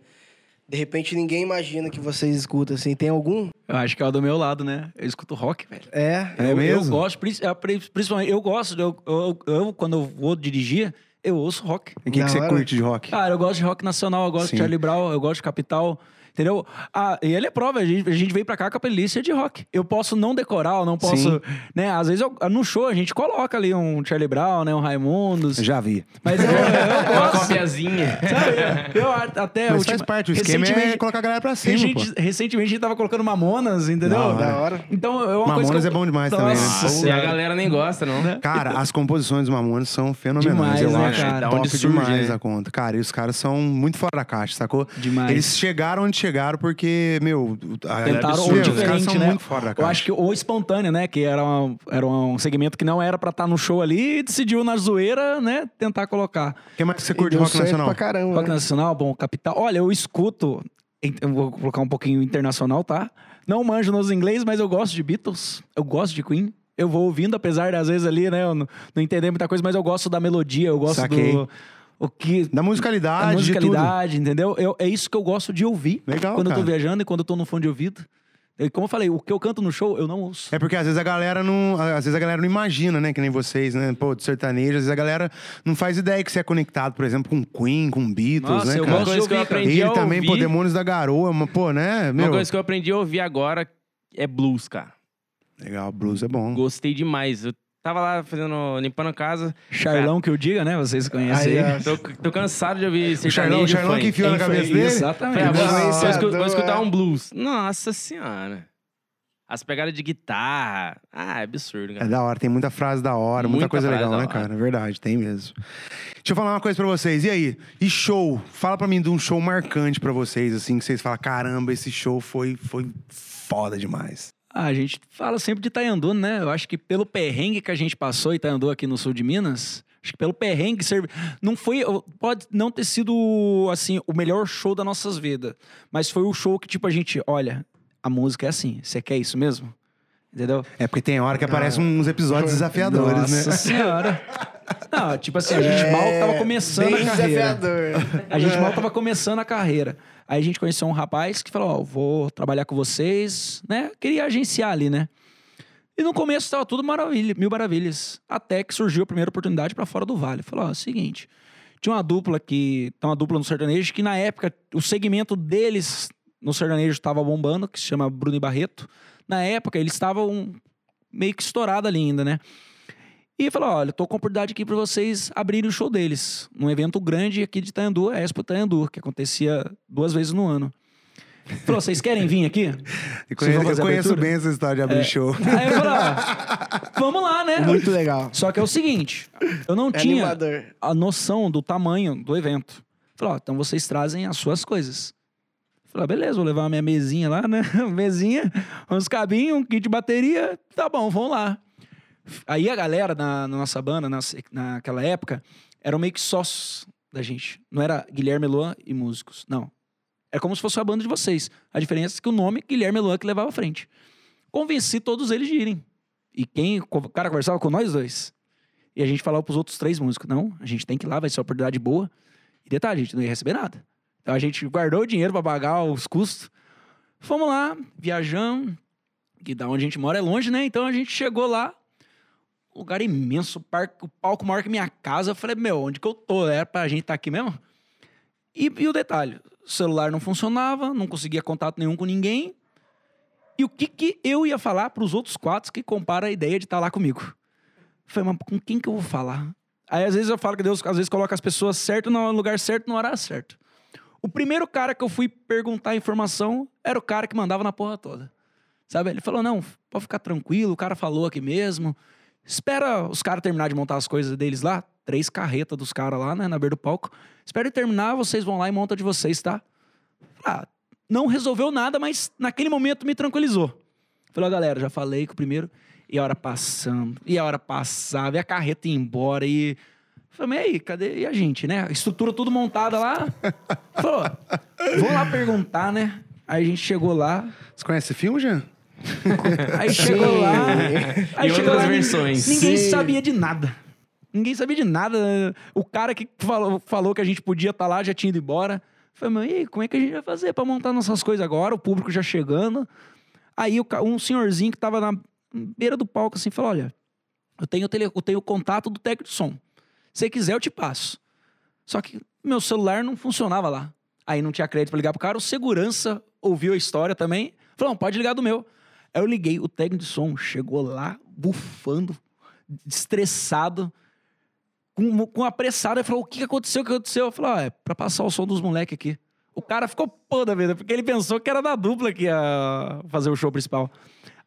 de repente ninguém imagina que vocês escutam, assim. Tem algum? Eu acho que é o do meu lado, né? Eu escuto rock, velho. É. É eu, mesmo? Eu gosto, é, pri- principalmente, eu gosto, eu, eu, eu, quando eu vou dirigir, eu ouço rock. E o que, que você curte de rock? Cara, eu gosto de rock nacional, eu gosto Sim. de Charlie Brown, eu gosto de Capital. Entendeu? Ah, e ele é prova, a gente, a gente veio pra cá com a playlist de rock. Eu posso não decorar, eu não posso. Sim. né? Às vezes eu- no show a gente coloca ali um Charlie Brown, né? Um Raimundos. Já vi. Mas eu, (laughs) eu Uma gosto. copiazinha. Sabe? Eu até. Mas ultima- faz parte, o esquema é recentemente- colocar a galera pra cima, gente-. Recentemente a gente tava colocando Mamonas, entendeu? Da hora. Da hora. Então é uma Mamonas coisa. que eu- é bom demais também, né? Nossa E a galera nem gosta, não. Cara, as composições dos Mamones são fenomenais. Demais, eu né, acho cara? Top onde surge, demais né? a conta. Cara, e os caras são muito fora da caixa, sacou? Demais. Eles chegaram onde chegaram porque, meu... a- Tentaram absurdo, o Os caras diferente, são né? muito fora da Eu caixa. acho que o espontâneo, né? Que era, um- era um segmento que não era pra estar no show ali e decidiu na zoeira, né? Tentar colocar. O que mais que você E curte rock nacional? pra caramba. Rock né? nacional, bom, capital. Olha, eu escuto. Eu vou colocar um pouquinho internacional, tá? Não manjo nos inglês, mas eu gosto de Beatles. Eu gosto de Queen. Eu vou ouvindo, apesar de às vezes ali, né? Eu não, não entender muita coisa, mas eu gosto da melodia, eu gosto Saquei. do. O que. Da musicalidade, a de tudo. musicalidade, entendeu? Eu, é isso que eu gosto de ouvir. Legal, Quando eu tô cara. viajando e quando eu tô no fone de ouvido. E como eu falei, o que eu canto no show, eu não ouço. É porque às vezes a galera não. Às vezes a galera não imagina, né? Que nem vocês, né? Pô, de sertanejo, às vezes a galera não faz ideia que você é conectado, por exemplo, com Queen, com Beatles, Nossa, né, eu cara? gosto de coisa que eu ouvir, cara. aprendi Ele a também, pô, ouvir- Demônios da Garoa, mas, pô, né? Meu, Uma coisa que eu aprendi a ouvir agora é blues, cara. Legal, blues é bom. Gostei demais. Eu tava lá fazendo, limpando a casa. Charlão que eu diga, né? Vocês conhecem Aí. Tô, tô cansado de ouvir Charlão, sertanejo o Charlão funk. que enfiou na cabeça dele? Exatamente. Falei, ah, vou, escu- escutar é. um blues. Nossa senhora. As pegadas de guitarra. Ah, é absurdo, É cara. da hora, tem muita frase da hora, muita, Muita coisa legal, né, cara? É verdade, tem mesmo. Deixa eu falar uma coisa pra vocês. E aí? E show? Fala pra mim de um show marcante pra vocês, assim, que vocês falam, caramba, esse show foi, foi foda demais. A gente fala sempre de Itaiandu, né? Eu acho que pelo perrengue que a gente passou Itaiandu aqui no sul de Minas, acho que pelo perrengue serve... não foi, pode não ter sido assim o melhor show das nossas vidas, mas foi o show que tipo a gente, olha, a música é assim, você quer isso mesmo? Entendeu? É porque tem hora que aparecem uns episódios desafiadores, Nossa né? senhora. Não, tipo assim, a gente mal tava começando É, a carreira. desafiador. A gente mal tava começando a carreira. Aí a gente conheceu um rapaz que falou: Ó, vou trabalhar com vocês, né? Queria agenciar ali, né? E no começo tava tudo maravilha, mil maravilhas. Até que surgiu a primeira oportunidade pra fora do vale. Falou: Ó, seguinte. Tinha uma dupla que. Tá uma dupla no sertanejo que na época o segmento deles no sertanejo estava bombando, que se chama Bruno e Barreto. Na época eles estavam meio que estourados ali ainda, né? E falou: olha, tô com a oportunidade aqui pra vocês abrirem o show deles. Num evento grande aqui de Itanhandu, a Expo Itanhandu, que acontecia duas vezes no ano. Falou: vocês querem vir aqui? Eu conheço, eu conheço abertura? bem essa história de abrir show. (laughs) Aí eu falei: ó, vamos lá, né? Muito legal. Só que é o seguinte: eu não É tinha animador. a noção do tamanho do evento. Falei: ó, então vocês trazem as suas coisas. Falei, ah, beleza, vou levar a minha mesinha lá, né? (laughs) mesinha, uns cabinhos, um kit de bateria. Tá bom, vamos lá. Aí a galera na, na nossa banda, na- naquela época, eram meio que sócios da gente. Não era Guilherme Luan e músicos. Não. Era como se fosse a banda de vocês. A diferença é que o nome Guilherme Luan que levava à frente. Convenci todos eles de irem. E quem. O cara conversava com nós dois. E a gente falava pros outros três músicos: não, a gente tem que ir lá, vai ser uma oportunidade boa. E detalhe, a gente não ia receber nada. Então a gente guardou o dinheiro pra pagar os custos. Fomos lá, viajamos. Que da onde a gente mora é longe, né? Então a gente chegou lá. Lugar imenso, parque, o palco maior que minha casa. Eu falei, meu, onde que eu tô? Era pra gente estar aqui mesmo? E, e o detalhe: o celular não funcionava, não conseguia contato nenhum com ninguém. E o que, que eu ia falar pros outros quatro que comparam a ideia de estar lá comigo? Falei, mas com quem que eu vou falar? Aí às vezes eu falo que Deus às vezes coloca as pessoas certo no lugar certo, no horário certo. O primeiro cara que eu fui perguntar informação era o cara que mandava na porra toda. Sabe? Ele falou: não, pode ficar tranquilo, o cara falou aqui mesmo. Espera os caras terminar de montar as coisas deles lá. Três carretas dos caras lá, né, na beira do palco. Espera ele terminar, vocês vão lá e montam de vocês, tá? Ah, não resolveu nada, mas naquele momento me tranquilizou. Falei, ó, galera, já falei com o primeiro. E a hora passando, e a hora passava, e a carreta ia embora, e. Falei, mas e aí, cadê e a gente, né? A estrutura tudo montada lá. (laughs) Falou, vamos lá perguntar, né? Aí a gente chegou lá, Você conhece filme, Jean? aí chegou lá. Aí E chegou outras lá, versões. Ninguém Sim. sabia de nada. Ninguém sabia de nada. O cara que falou, falou que a gente podia estar lá já tinha ido embora. Falei, mas e aí, como é que a gente vai fazer pra montar nossas coisas agora? O público já chegando. Aí um senhorzinho que tava na beira do palco assim falou: Olha, eu tenho, o tele, eu tenho o contato do técnico de som. Se quiser, eu te passo. Só que meu celular não funcionava lá. Aí não tinha crédito pra ligar pro cara. O segurança ouviu a história também. Falou: não, pode ligar do meu. Aí eu liguei, o técnico de som chegou lá, bufando, estressado, com, com apressado. Ele falou: o que aconteceu? O que aconteceu? Eu falei: ah, é pra passar o som dos moleques aqui. O cara ficou pô da vida, porque ele pensou que era da dupla que ia fazer o show principal.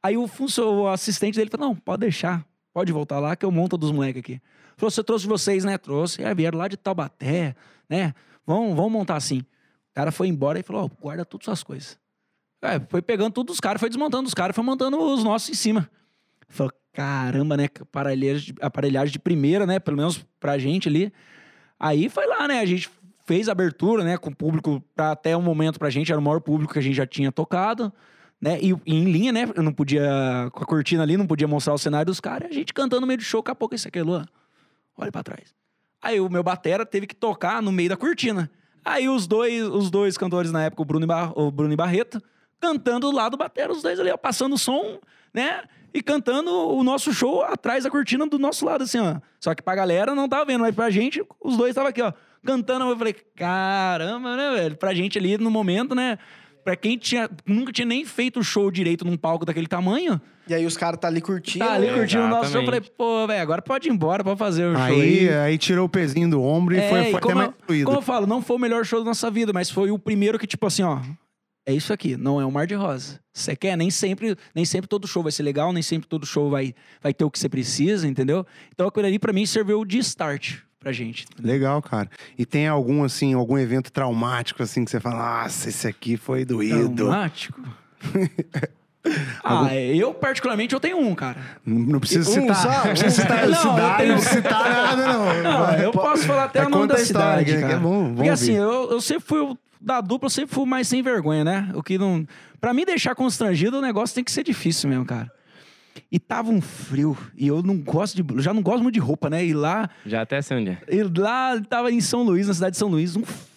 Aí o, o assistente dele falou: não, pode deixar, pode voltar lá que eu monto dos moleques aqui. Falou: você trouxe vocês, né? Trouxe. É, vieram lá de Taubaté, né? Vão, vão montar assim. O cara foi embora e falou: ó, guarda todas as coisas. É, foi pegando tudo dos caras, foi desmontando os caras, foi montando os nossos em cima. Falou, caramba, né? Aparelhagem de, primeira, né? Pelo menos pra gente ali. Aí foi lá, né? A gente fez abertura, né? Com o público, pra, até o momento pra gente, era o maior público que a gente já tinha tocado, né? E, e em linha, né? Eu não podia, com a cortina ali, não podia mostrar o cenário dos caras. A gente cantando no meio do show, daqui a pouco isso aqui, Luan, olha pra trás. Aí o meu batera teve que tocar no meio da cortina. Aí os dois, os dois cantores na época, o Bruno e, Bar- o Bruno e Barreto, cantando lá do batera, os dois ali, ó, passando o som, né? E cantando o nosso show atrás da cortina do nosso lado, assim, ó. Só que pra galera não tava vendo, mas pra gente, os dois estavam aqui, ó, cantando. Eu falei, caramba, né, velho? Pra gente ali no momento, né? Pra quem tinha, nunca tinha nem feito show direito num palco daquele tamanho, E aí os caras tá ali curtindo. tá ali né? curtindo o nosso show. Eu falei, pô, velho, agora pode ir embora, pode fazer o show Aí, aí. aí tirou o pezinho do ombro e É, foi, e foi até como, mais fluido. como eu falo, não foi o melhor show da nossa vida, mas foi o primeiro que, tipo assim, ó. É isso aqui, não é um mar de rosa. Você quer? Nem sempre, nem sempre todo show vai ser legal, nem sempre todo show vai, vai ter o que você precisa, entendeu? Então aquilo ali, pra mim, serviu de start pra gente. Legal, cara. E tem algum, assim, algum evento traumático, assim, que você fala, nossa, esse aqui foi doído. Traumático. (laughs) ah, eu particularmente eu tenho um, cara. Não, precisa Um citar. Não precisa citar Não, eu cidade, tenho- não citar nada, não. Não, eu posso falar até É, o nome da história, cidade, que- que cara. é bom, Porque assim, ouvir. eu, eu sempre fui o- da dupla, eu sempre fui mais sem vergonha, né? O que não, Pra mim deixar constrangido, o negócio tem que ser difícil mesmo, cara. E tava um frio, e eu não gosto de, já não gosto muito de roupa, né? E lá, Já até sei onde é. e lá tava em São Luís, na cidade de São Luís, um frio,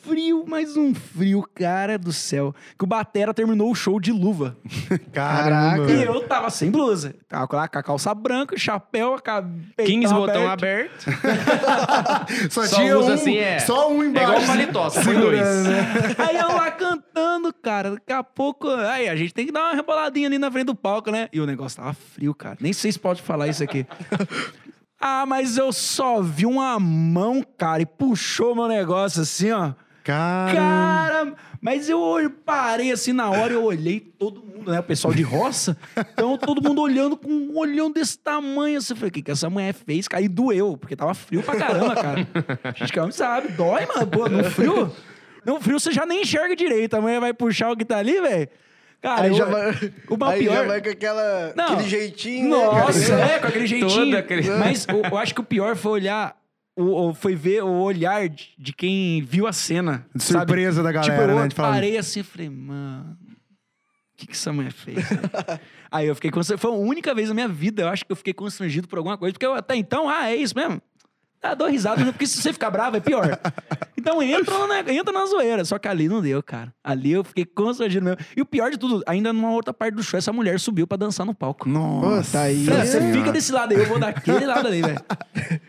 mas um frio, cara do céu. Que o Batera terminou o show de luva. (laughs) Caramba. E eu tava sem blusa. Tava lá com a calça branca, chapéu, a cabe- 15 peitão botão aberto. (laughs) Só, Só tinha um, assim, é. Só um É embaixo. igual paletó, só dois. né? (laughs) Aí eu lá cantando, cara. Daqui a pouco. Aí a gente tem que dar uma reboladinha ali na frente do palco, né? E o negócio tava frio, cara. Nem sei se pode falar isso aqui. ah, mas eu só vi uma mão, cara, e puxou meu negócio assim, ó. Cara. Cara, mas eu parei assim na hora e eu olhei todo mundo, né? O pessoal de roça. Então todo mundo olhando com um olhão desse tamanho. Assim, eu falei, o que, que essa mulher fez? Cara, e doeu, porque tava frio pra caramba, cara. A gente que não sabe, dói, mano. Pô, no frio. No frio você já nem enxerga direito. A mulher vai puxar o que tá ali, velho. Cara, Aí eu- já vai, o mal aí pior... já vai com aquela, Não. aquele jeitinho, Nossa, né, é, com aquele jeitinho. Aquele- Mas eu, eu acho que o pior foi olhar. O, o- foi ver o olhar de, de quem viu a cena. De surpresa da galera, tipo, eu né? Parei assim e falei, mano. O que, que essa mulher fez? né?" (laughs) Aí eu fiquei constrangido. Foi a única vez na minha vida, eu acho que eu fiquei constrangido por alguma coisa. Porque eu até então, ah, é isso mesmo. Ah, dou risada, né? porque se você ficar bravo é pior. (laughs) Então entra na, entra na zoeira. Só que ali não deu, cara. Ali eu fiquei constrangido mesmo. E o pior de tudo, ainda numa outra parte do show, essa mulher subiu pra dançar no palco. Nossa. Tá aí. Falei, "Ah, você fica desse lado aí, eu vou daquele lado ali, velho. (laughs)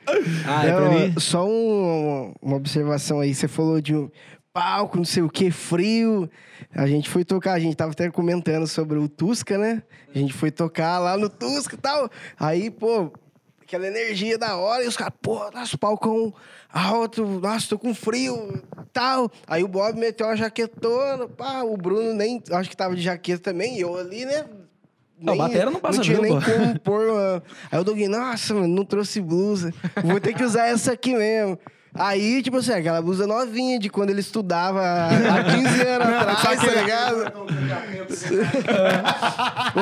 Ah, é pra Não, mim. Só um- uma observação aí. Você falou de um palco, não sei o que, frio. A gente foi tocar, a gente tava até comentando sobre o Tusca, né? A gente foi tocar lá no Tusca e tal. Aí, pô, aquela energia da hora. E os caras, pô, nosso palcão alto, nossa, tô com frio tal. Aí o Bob meteu uma jaquetona, pá, o Bruno nem, acho que tava de jaqueta também. E eu ali, né? Não, batera não passa Não tinha frio, nem pô. como pôr uma... Aí o Doug, nossa, mano, não trouxe blusa. Vou ter que usar essa aqui mesmo. Aí, tipo assim, aquela blusa novinha de quando ele estudava há (laughs) 15 anos atrás, tá ligado?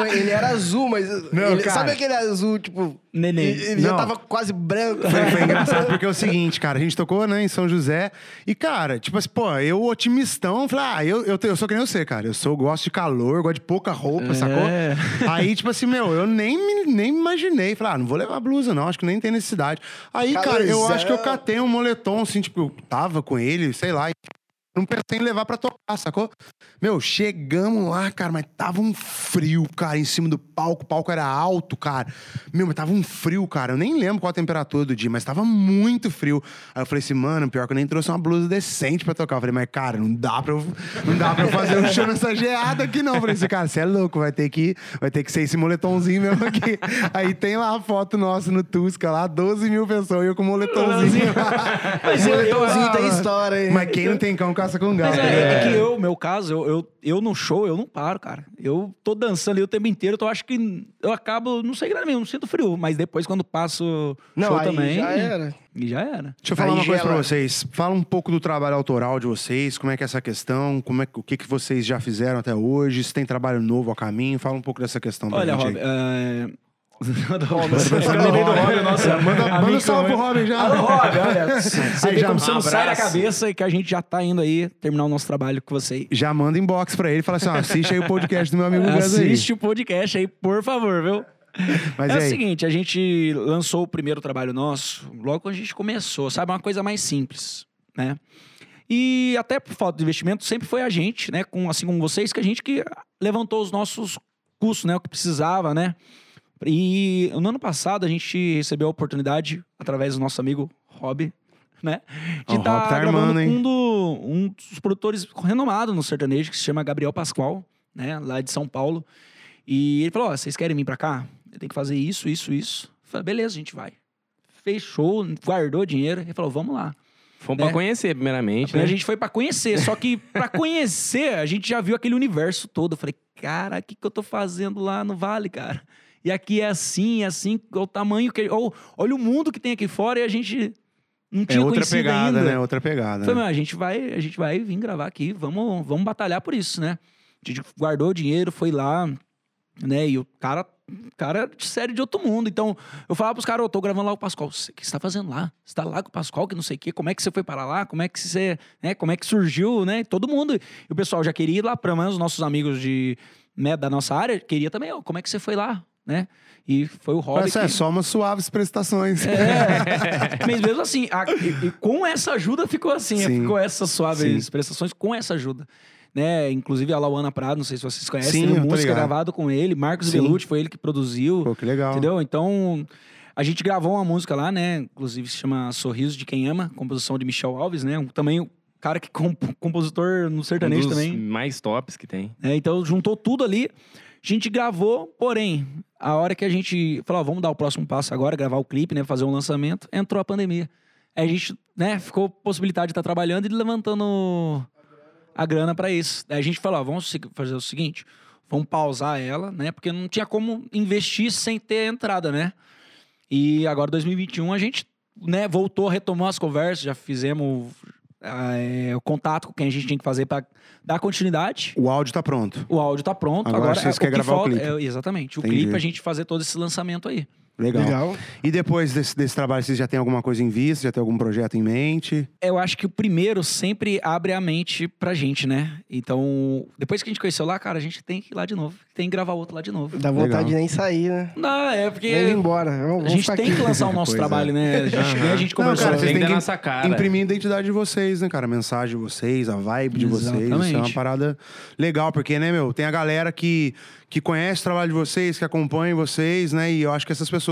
(laughs) Ele era azul, mas. Não, ele- cara. Sabe aquele azul, tipo. Neném. Ele, ele já Não. tava quase branco. Foi, foi (laughs) engraçado porque é o seguinte, cara, a gente tocou, né, em São José. E, cara, tipo assim, pô, eu otimistão, falei, ah, eu, eu, eu sou que nem você, cara. Eu sou, gosto de calor, gosto de pouca roupa, sacou? Aí, tipo assim, meu, eu nem, me- nem imaginei. Falei, ah, não vou levar blusa, não, acho que nem tem necessidade. Aí, cara, eu acho que eu catei um moletom, assim, tipo, eu tava com ele, sei lá. Não pensei em levar pra tocar, sacou? Meu, chegamos lá, cara, mas tava um frio, cara, em cima do palco. O palco era alto, cara. Meu, mas tava um frio, cara. Eu nem lembro qual a temperatura do dia, mas tava muito frio. Aí eu falei assim, mano, pior que eu nem trouxe uma blusa decente pra tocar. Eu falei, mas, cara, não dá pra eu, não dá pra fazer um show nessa geada aqui, não. Eu falei assim, cara, você é louco, vai ter que, vai ter que ser esse moletomzinho mesmo aqui. Aí tem lá a foto nossa no Tusca, lá, 12 mil pessoas, e eu com o moletomzinho. (laughs) Mas eu, eu, Moletomzinho tem história, hein? Mas quem não tem cão, caça com gato. Mas é, é que eu, meu caso, eu, eu, eu no show, eu não paro, cara. Eu tô dançando ali o tempo inteiro, então eu acho que eu acabo, não sei grave, eu não sinto frio. Mas depois, quando passo Não, show aí também. já era. E já era. Deixa eu falar Aí uma coisa pra vocês. Fala um pouco do trabalho autoral de vocês, como é que é essa questão, como é, que- o que, que vocês já fizeram até hoje, se tem trabalho novo a caminho, fala um pouco dessa questão pra Olha, gente Rob, Manda- um salve pro Robin já. Alô, Rob, olha, (laughs) você Aí já- como você um não sai da cabeça e que a gente já tá indo aí terminar o nosso trabalho com você aí. Já manda inbox pra ele e fala assim: ó, assiste aí o podcast do meu amigo aí. Assiste o podcast aí, por favor, viu? Mas é o seguinte, a gente lançou o primeiro trabalho nosso logo quando a gente começou, sabe? Uma coisa mais simples, né? E até por falta de investimento, sempre foi a gente, né? Com, assim como vocês, que a gente que levantou os nossos custos, né? O que precisava, né? E no ano passado a gente recebeu a oportunidade, através do nosso amigo Rob, né? De estar Rob tá gravando um, do- um dos produtores renomados no sertanejo, que se chama Gabriel Pascoal, né? Lá de São Paulo. E ele falou: Ó, vocês querem vir pra cá? Tem que fazer isso, isso, isso. Eu falei, beleza, a gente vai. Fechou, guardou dinheiro. Ele falou, vamos lá. Fomos né? pra conhecer, primeiramente, Aí né? A gente foi pra conhecer, só que (laughs) pra conhecer, a gente já viu aquele universo todo. Eu falei, cara, o que, que eu tô fazendo lá no Vale, cara? E aqui é assim, é assim, olha o tamanho que. Ou, olha o mundo que tem aqui fora e a gente não É tinha outra conhecido pegada, ainda. né? Outra pegada. Falei, né? a gente vai, a gente vai vir gravar aqui, vamos, vamos batalhar por isso, né? A gente guardou o dinheiro, foi lá, né? E o cara, cara de série de outro mundo. Então, eu falava pros caras, eu tô gravando lá com o Pascoal. "Cê- O que você tá fazendo lá? Você tá lá com o Pascoal, que não sei o quê. Como é que você foi para lá? Como é que você, né? Como é que surgiu, né? Todo mundo. E o pessoal já queria ir lá, pelo menos os nossos amigos de, né, da nossa área, queria também, ó, como é que você foi lá, né? E foi o Parece, é que... só umas suaves prestações. É. (laughs) Mas mesmo assim, a- e, e com essa ajuda ficou assim, Sim. ficou essas suaves Sim. prestações com essa ajuda. Né? Inclusive a Lauana Prado, não sei se vocês conhecem, Sim, teve música gravada com ele, Marcos Sim. Velucci foi ele que produziu, Pô, que legal. entendeu? Então, a gente gravou uma música lá, né? Inclusive se chama Sorriso de Quem Ama, composição de Michel Alves, né? Um- Também o cara que comp compositor no Um sertanejo dos também. mais tops que tem. É, então juntou tudo ali. A gente gravou, porém, a hora que a gente falou, vamos dar o próximo passo agora, gravar o clipe, né, fazer um lançamento, entrou a pandemia. A gente, né, ficou possibilidade de estar trabalhando e levantando a grana pra isso. A gente falou, vamos fazer o seguinte, vamos pausar ela, né, porque não tinha como investir sem ter entrada, né? E agora 2021 a gente, né, voltou, retomou as conversas, já fizemos é, o contato com quem a gente tinha que fazer pra dar continuidade. O áudio tá pronto. O áudio tá pronto. Agora Agora, vocês é, querem o que gravar o falta, clipe. é, exatamente. O Entendi. clipe, a gente fazer todo esse lançamento aí. Legal. Legal. E depois desse, desse trabalho, vocês já têm alguma coisa em vista? Já tem algum projeto em mente? Eu acho que o primeiro sempre abre a mente pra gente, né? Então, depois que a gente conheceu lá, cara, a gente tem que ir lá de novo. Tem que gravar outro lá de novo. Dá vontade Legal. de nem sair, né? Não, é porque Nem ir embora. Vamos, a gente tem aqui. que lançar o nosso Pois é. trabalho, né? A gente, nem a gente Não, conversou. cara, vocês Tem têm da que nossa cara. imprimir a identidade de vocês, né, cara? A mensagem de vocês, a vibe de vocês. Isso é uma parada legal, porque, né, meu, tem a galera que, que conhece o trabalho de vocês, que acompanha vocês, né? E eu acho que essas pessoas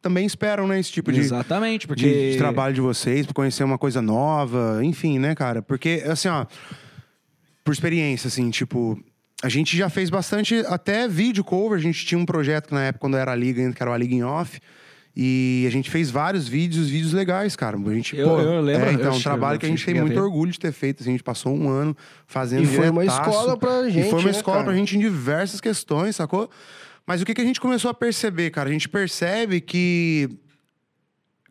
também esperam, né, esse tipo de, Exatamente, porque... de, de trabalho de vocês, pra conhecer uma coisa nova, enfim, né, cara? Porque, assim, ó, por experiência, assim, tipo, a gente já fez bastante, até vídeo cover, a gente tinha um projeto na época, quando era a Liga, ainda, que era a Liga em Off, e a gente fez vários vídeos, vídeos legais, cara. A gente, Eu- pô, eu lembro, é, então, eu um trabalho que a gente tem muito ver. orgulho de ter feito, assim, a gente passou um ano fazendo E foi uma escola pra gente, E foi uma né, escola cara? pra gente em diversas questões, sacou? Mas o que, que a gente começou a perceber, cara? A gente percebe que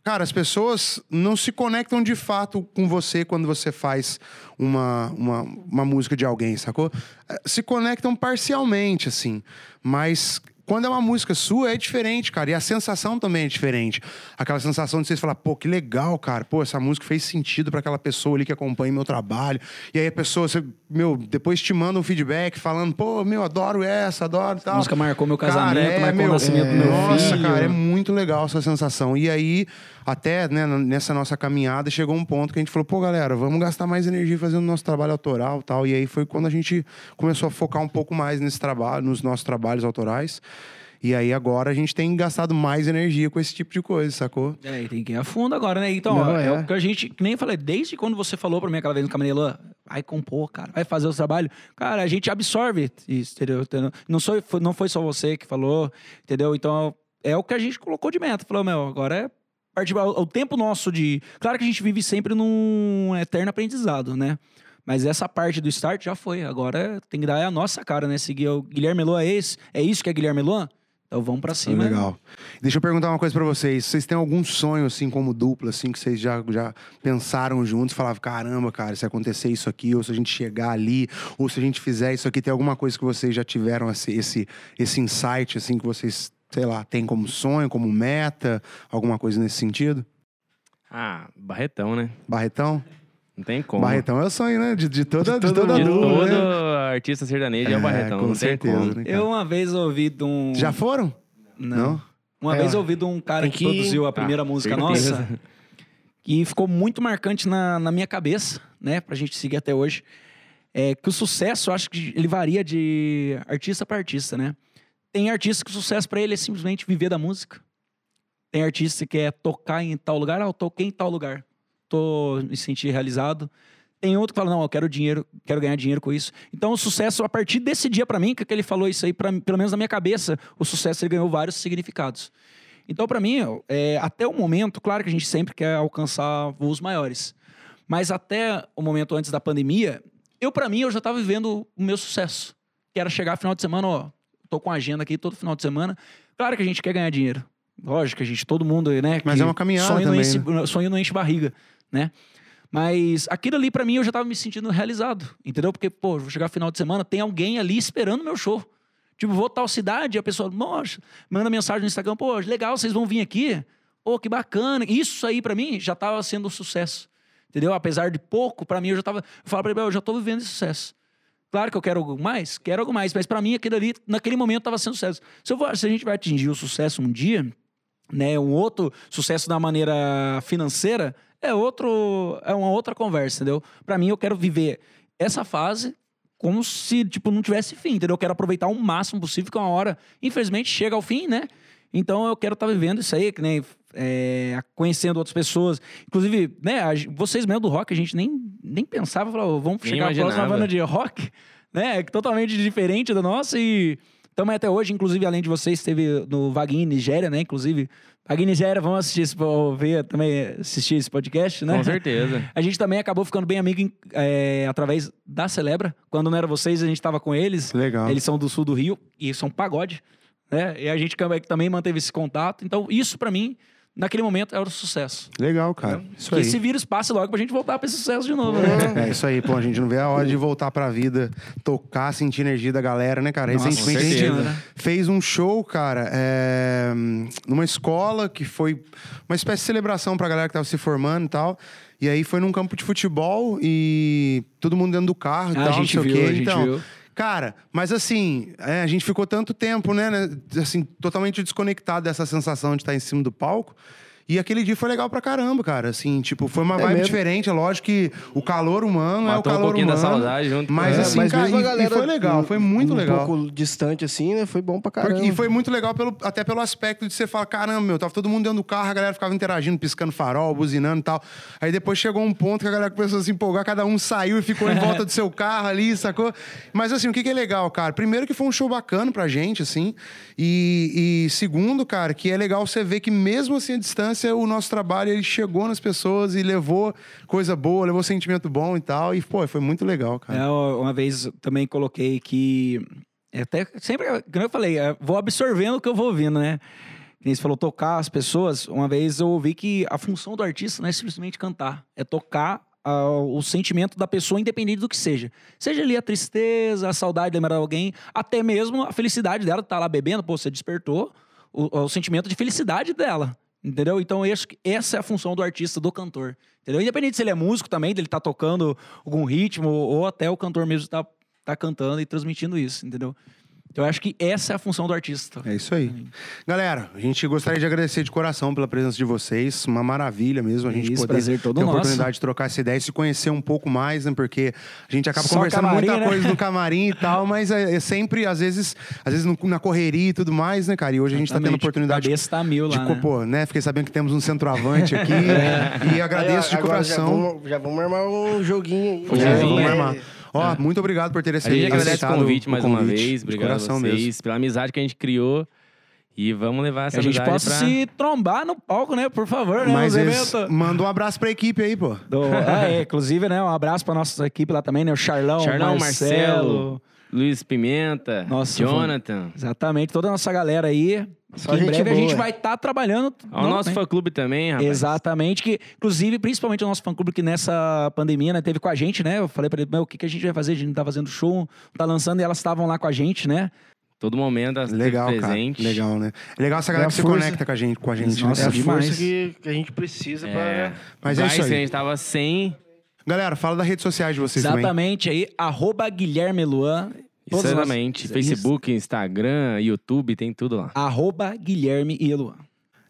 Cara, as pessoas não se conectam de fato com você quando você faz uma, uma, uma música de alguém, sacou? Eh, Se conectam parcialmente, assim. Mas quando é uma música sua, é diferente, cara. E a sensação também é diferente. Aquela sensação de vocês falar, pô, que legal, cara. Pô, essa música fez sentido pra aquela pessoa ali que acompanha meu trabalho. E aí a pessoa, você, meu, depois te manda um feedback falando, pô, meu, adoro essa, adoro tal. A música marcou meu Cara, casamento, é, marcou meu, o nascimento do é, meu Nossa, filho. cara, é muito legal essa sensação. E aí, até né, nessa nossa caminhada, chegou um ponto que a gente falou, pô, galera, vamos gastar mais energia fazendo nosso trabalho autoral e tal. E aí foi quando a gente começou a focar um pouco mais nesse trabalho, nos nossos trabalhos autorais. E aí agora a gente tem gastado mais energia com esse tipo de coisa, sacou? É, e tem que ir a fundo agora, né? Então, Não, ó, é. é. o que a gente, que nem eu falei, desde quando você falou pra mim aquela vez no Camarelã, vai compor, cara, vai fazer o trabalho, cara, a gente absorve isso, entendeu? Entendeu? Não, sou, foi- não foi só você que falou, entendeu? Então, é o que a gente colocou de meta. Falou, meu, agora é partir o, tempo nosso de. Claro que a gente vive sempre num eterno aprendizado, né? Mas essa parte do start já foi. Agora tem que dar a nossa cara, né? Seguir o Guilherme Melô é esse? É isso que é Guilherme Melô? Então vamos pra cima. Legal. Deixa eu perguntar uma coisa pra vocês. Vocês têm algum sonho, assim, como dupla, assim, que vocês já, já pensaram juntos? Falavam, caramba, cara, se acontecer isso aqui, ou se a gente chegar ali, ou se a gente fizer isso aqui, tem alguma coisa que vocês já tiveram esse, esse, esse insight, assim, que vocês, sei lá, têm como sonho, como meta, alguma coisa nesse sentido? Ah, Barretão, né? Barretão? Não tem como. Barretão é o sonho, né? De, de toda, de todo toda De dupla, todo né? artista sertanejo é, o Barretão. com não tem certeza, como. né? Eu uma vez ouvi de um. Já foram? Não. Uma É, vez ouvi de um cara Tem que, que- produziu a primeira Ah, música certeza. nossa. que ficou muito marcante na, na minha cabeça, né? Pra gente seguir até hoje. É que o sucesso, eu acho que ele varia de artista para artista, né? Tem artista que o sucesso para ele é simplesmente viver da música. Tem artista que quer tocar em tal lugar, ah, eu toquei em tal lugar. Tô me sentindo realizado. Tem outro que fala, não, eu quero dinheiro, quero ganhar dinheiro com isso. Então, o sucesso, a partir desse dia para mim, que ele falou isso aí, pra, pelo menos na minha cabeça, o sucesso ele ganhou vários significados. Então, para mim, é, até o momento, claro que a gente sempre quer alcançar voos maiores. Mas até o momento antes da pandemia, eu, para mim, eu já estava vivendo o meu sucesso. Que era chegar final de semana, ó, tô com a agenda aqui todo final de semana. Claro que a gente quer ganhar dinheiro. Lógico, a gente, todo mundo, né? Mas é uma caminhada sonho também, Não enche, Sonho não enche barriga, né? Mas aquilo ali, para mim, eu já tava me sentindo realizado, entendeu? Porque, pô, vou chegar final de semana, tem alguém ali esperando o meu show. Tipo, vou tal cidade, a pessoa, nossa, manda mensagem no Instagram, pô, legal, vocês vão vir aqui. Pô, que bacana. Isso aí, para mim, já tava sendo um sucesso. Entendeu? Apesar de pouco, para mim, eu já tava. Eu falo pra ele, eu já tô vivendo esse sucesso. Claro que eu quero algo mais, quero algo mais, mas para mim aquilo ali, naquele momento, estava sendo sucesso. Se, eu vou, se a gente vai atingir o sucesso um dia, né, um outro sucesso da maneira financeira, é outro, é uma outra conversa, entendeu? Para mim, eu quero viver essa fase como se, tipo, não tivesse fim, entendeu? Eu quero aproveitar o máximo possível, que uma hora, infelizmente, chega ao fim, né? Então eu quero estar tá vivendo isso aí, que nem é, conhecendo outras pessoas. Inclusive, né, a, vocês mesmo do rock, a gente nem, nem pensava, falou, vamos Nem chegar à próxima imaginava. banda de rock, né? Totalmente diferente da nossa e estamos até hoje, inclusive, além de vocês, teve no Vaguinho Nigéria, né? Inclusive, Vaguinho Nigéria, vamos assistir esse, ver também, assistir esse podcast, né? Com certeza. (laughs) A gente também acabou ficando bem amigo em- é, através da Celebra. Quando não era vocês, a gente tava com eles. Legal. Eles são do sul do Rio e são pagode, né? E a gente também- também manteve esse contato. Então, isso pra mim, naquele momento, era o sucesso. Legal, cara. Isso que aí. esse vírus passe logo pra gente voltar pra esse sucesso de novo, né? É isso aí, pô. A gente não vê a hora de voltar pra vida, tocar, sentir a energia da galera, né, cara? Nossa, Recentemente a gente certeza. fez um show, cara, é, numa escola que foi uma espécie de celebração pra galera que tava se formando e tal. E aí foi num campo de futebol e todo mundo dentro do carro e Ah, a tal, gente não sei viu, o a quê. gente então, viu. Cara, mas assim, é, a gente ficou tanto tempo, né, né, assim, totalmente desconectado dessa sensação de estar em cima do palco. E aquele dia foi legal pra caramba, cara. Assim, tipo, foi uma É vibe mesmo. diferente. É lógico que o calor humano é o Matou um calor pouquinho da humano. saudade junto com Mas ela. assim, mas cara, e- e, foi legal, foi muito um legal. pouco distante assim, né? Foi bom pra Porque- caramba. e foi muito legal pelo, até pelo aspecto de você falar, caramba, meu, tava todo mundo dentro do carro, a galera ficava interagindo, piscando farol, buzinando e tal. Aí depois chegou um ponto que a galera começou a se empolgar, cada um saiu e ficou em volta do seu (laughs) carro ali, sacou? Mas assim, o que, que é legal, cara? Primeiro que foi um show bacana pra gente, assim. E, e segundo, cara, que é legal você ver que mesmo assim a distância, o nosso trabalho ele chegou nas pessoas e levou coisa boa, levou sentimento bom e tal. E, pô, foi muito legal, cara. É, uma vez eu também coloquei que. é Até sempre, como eu falei, é, vou absorvendo o que eu vou ouvindo, né? Que nem você falou, tocar as pessoas. Uma vez eu ouvi que a função do artista não é simplesmente cantar, é tocar ah, o sentimento da pessoa, independente do que seja. Seja ali a tristeza, a saudade de lembrar alguém, até mesmo a felicidade dela, tá lá bebendo, pô, você despertou o, o sentimento de felicidade dela. Entendeu? Então, essa é a função do artista, do cantor. Entendeu? Independente se ele é músico também, dele tá tocando algum ritmo, ou até o cantor mesmo tá, tá cantando e transmitindo isso, entendeu? Então, eu acho que essa é a função do artista. É isso aí. Galera, a gente gostaria de agradecer de coração pela presença de vocês. Uma maravilha mesmo a gente Isso, poder prazer todo ter a oportunidade de trocar essa ideia e se conhecer um pouco mais, né? Porque a gente acaba Só conversando camarim, muita né? coisa no (laughs) camarim e tal, mas é, é sempre, às vezes, às vezes no- na correria e tudo mais, né, cara? E hoje a gente tá tendo a Exatamente. oportunidade de, Cabeça tá mil de lá, né? pô, né? Fiquei sabendo que temos um centroavante aqui. (laughs) E agradeço de Agora coração. Já vamos, já vamos armar um joguinho aí. Um É, joguinho. vamos É. armar. Ó, muito obrigado por ter A esse gente agradece o convite mais uma convite. vez. De Obrigado a coração vocês mesmo. pela amizade que a gente criou. E vamos levar essa Que a gente amizade possa pra... se trombar no palco, né? Por favor, né? Mas manda um abraço pra equipe aí, pô. Do- ah, é, inclusive, né? Um abraço pra nossa equipe lá também, né? O Charlão, Charlão, Marcelo. Marcelo, Luiz Pimenta, Nossa, Jonathan. Exatamente, toda a nossa galera aí. Só que em breve a boa. gente vai estar trabalhando. Ao nosso fã-clube também, rapaz. Exatamente, que inclusive, principalmente o nosso fã-clube que nessa pandemia, né, teve com a gente, né? Eu falei pra ele, meu, o que, que a gente vai fazer? A gente não tá fazendo show, não tá lançando, e elas estavam lá com a gente, né? Todo momento elas Legal, esteve cara. presente. Legal, né? É legal essa galera É a que se conecta com a gente, com a gente Nossa, É né? a demais. força que, que a gente precisa É. pra... Mas é Gás isso aí. a gente tava sem. Galera, fala das redes sociais de vocês também. Exatamente, aí, arroba Guilherme Luan. As- Exatamente. Facebook, Instagram, YouTube, tem tudo lá. Arroba Guilherme e Luan.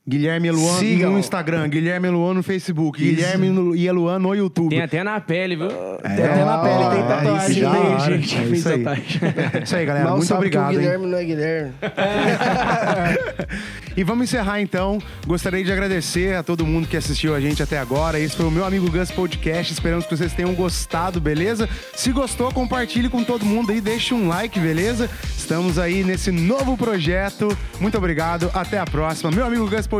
Guilherme Eluan Sigam. no Instagram, Guilherme Eluan no Facebook, Isso. Guilherme e Eluan no YouTube. Tem até na pele, viu? Tem até na pele, tem Ah, tatuagem. isso já Tem gente que É fez isso aí. tatuagem. É (laughs) isso aí, galera. Mal Muito sabe obrigado, que o hein? Guilherme não é Guilherme. (laughs) E vamos encerrar então. Gostaria de agradecer a todo mundo que assistiu a gente até agora. Esse foi o meu amigo Gus Podcast. Esperamos que vocês tenham gostado, beleza? Se gostou, compartilhe com todo mundo aí, deixe um like, beleza? Estamos aí nesse novo projeto. Muito obrigado. Até a próxima. Meu amigo Gus Podcast,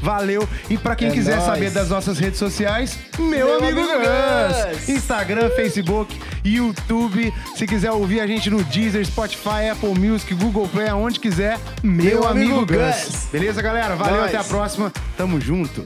valeu. E pra quem É quiser nóis. saber das nossas redes sociais, meu, Meu amigo, amigo Gus. Gus. Instagram, Facebook, YouTube. Se quiser ouvir a gente no Deezer, Spotify, Apple Music, Google Play, aonde quiser, meu, Meu amigo, amigo Gus. Gus. Beleza, galera? Valeu, Nós. até a próxima. Tamo junto.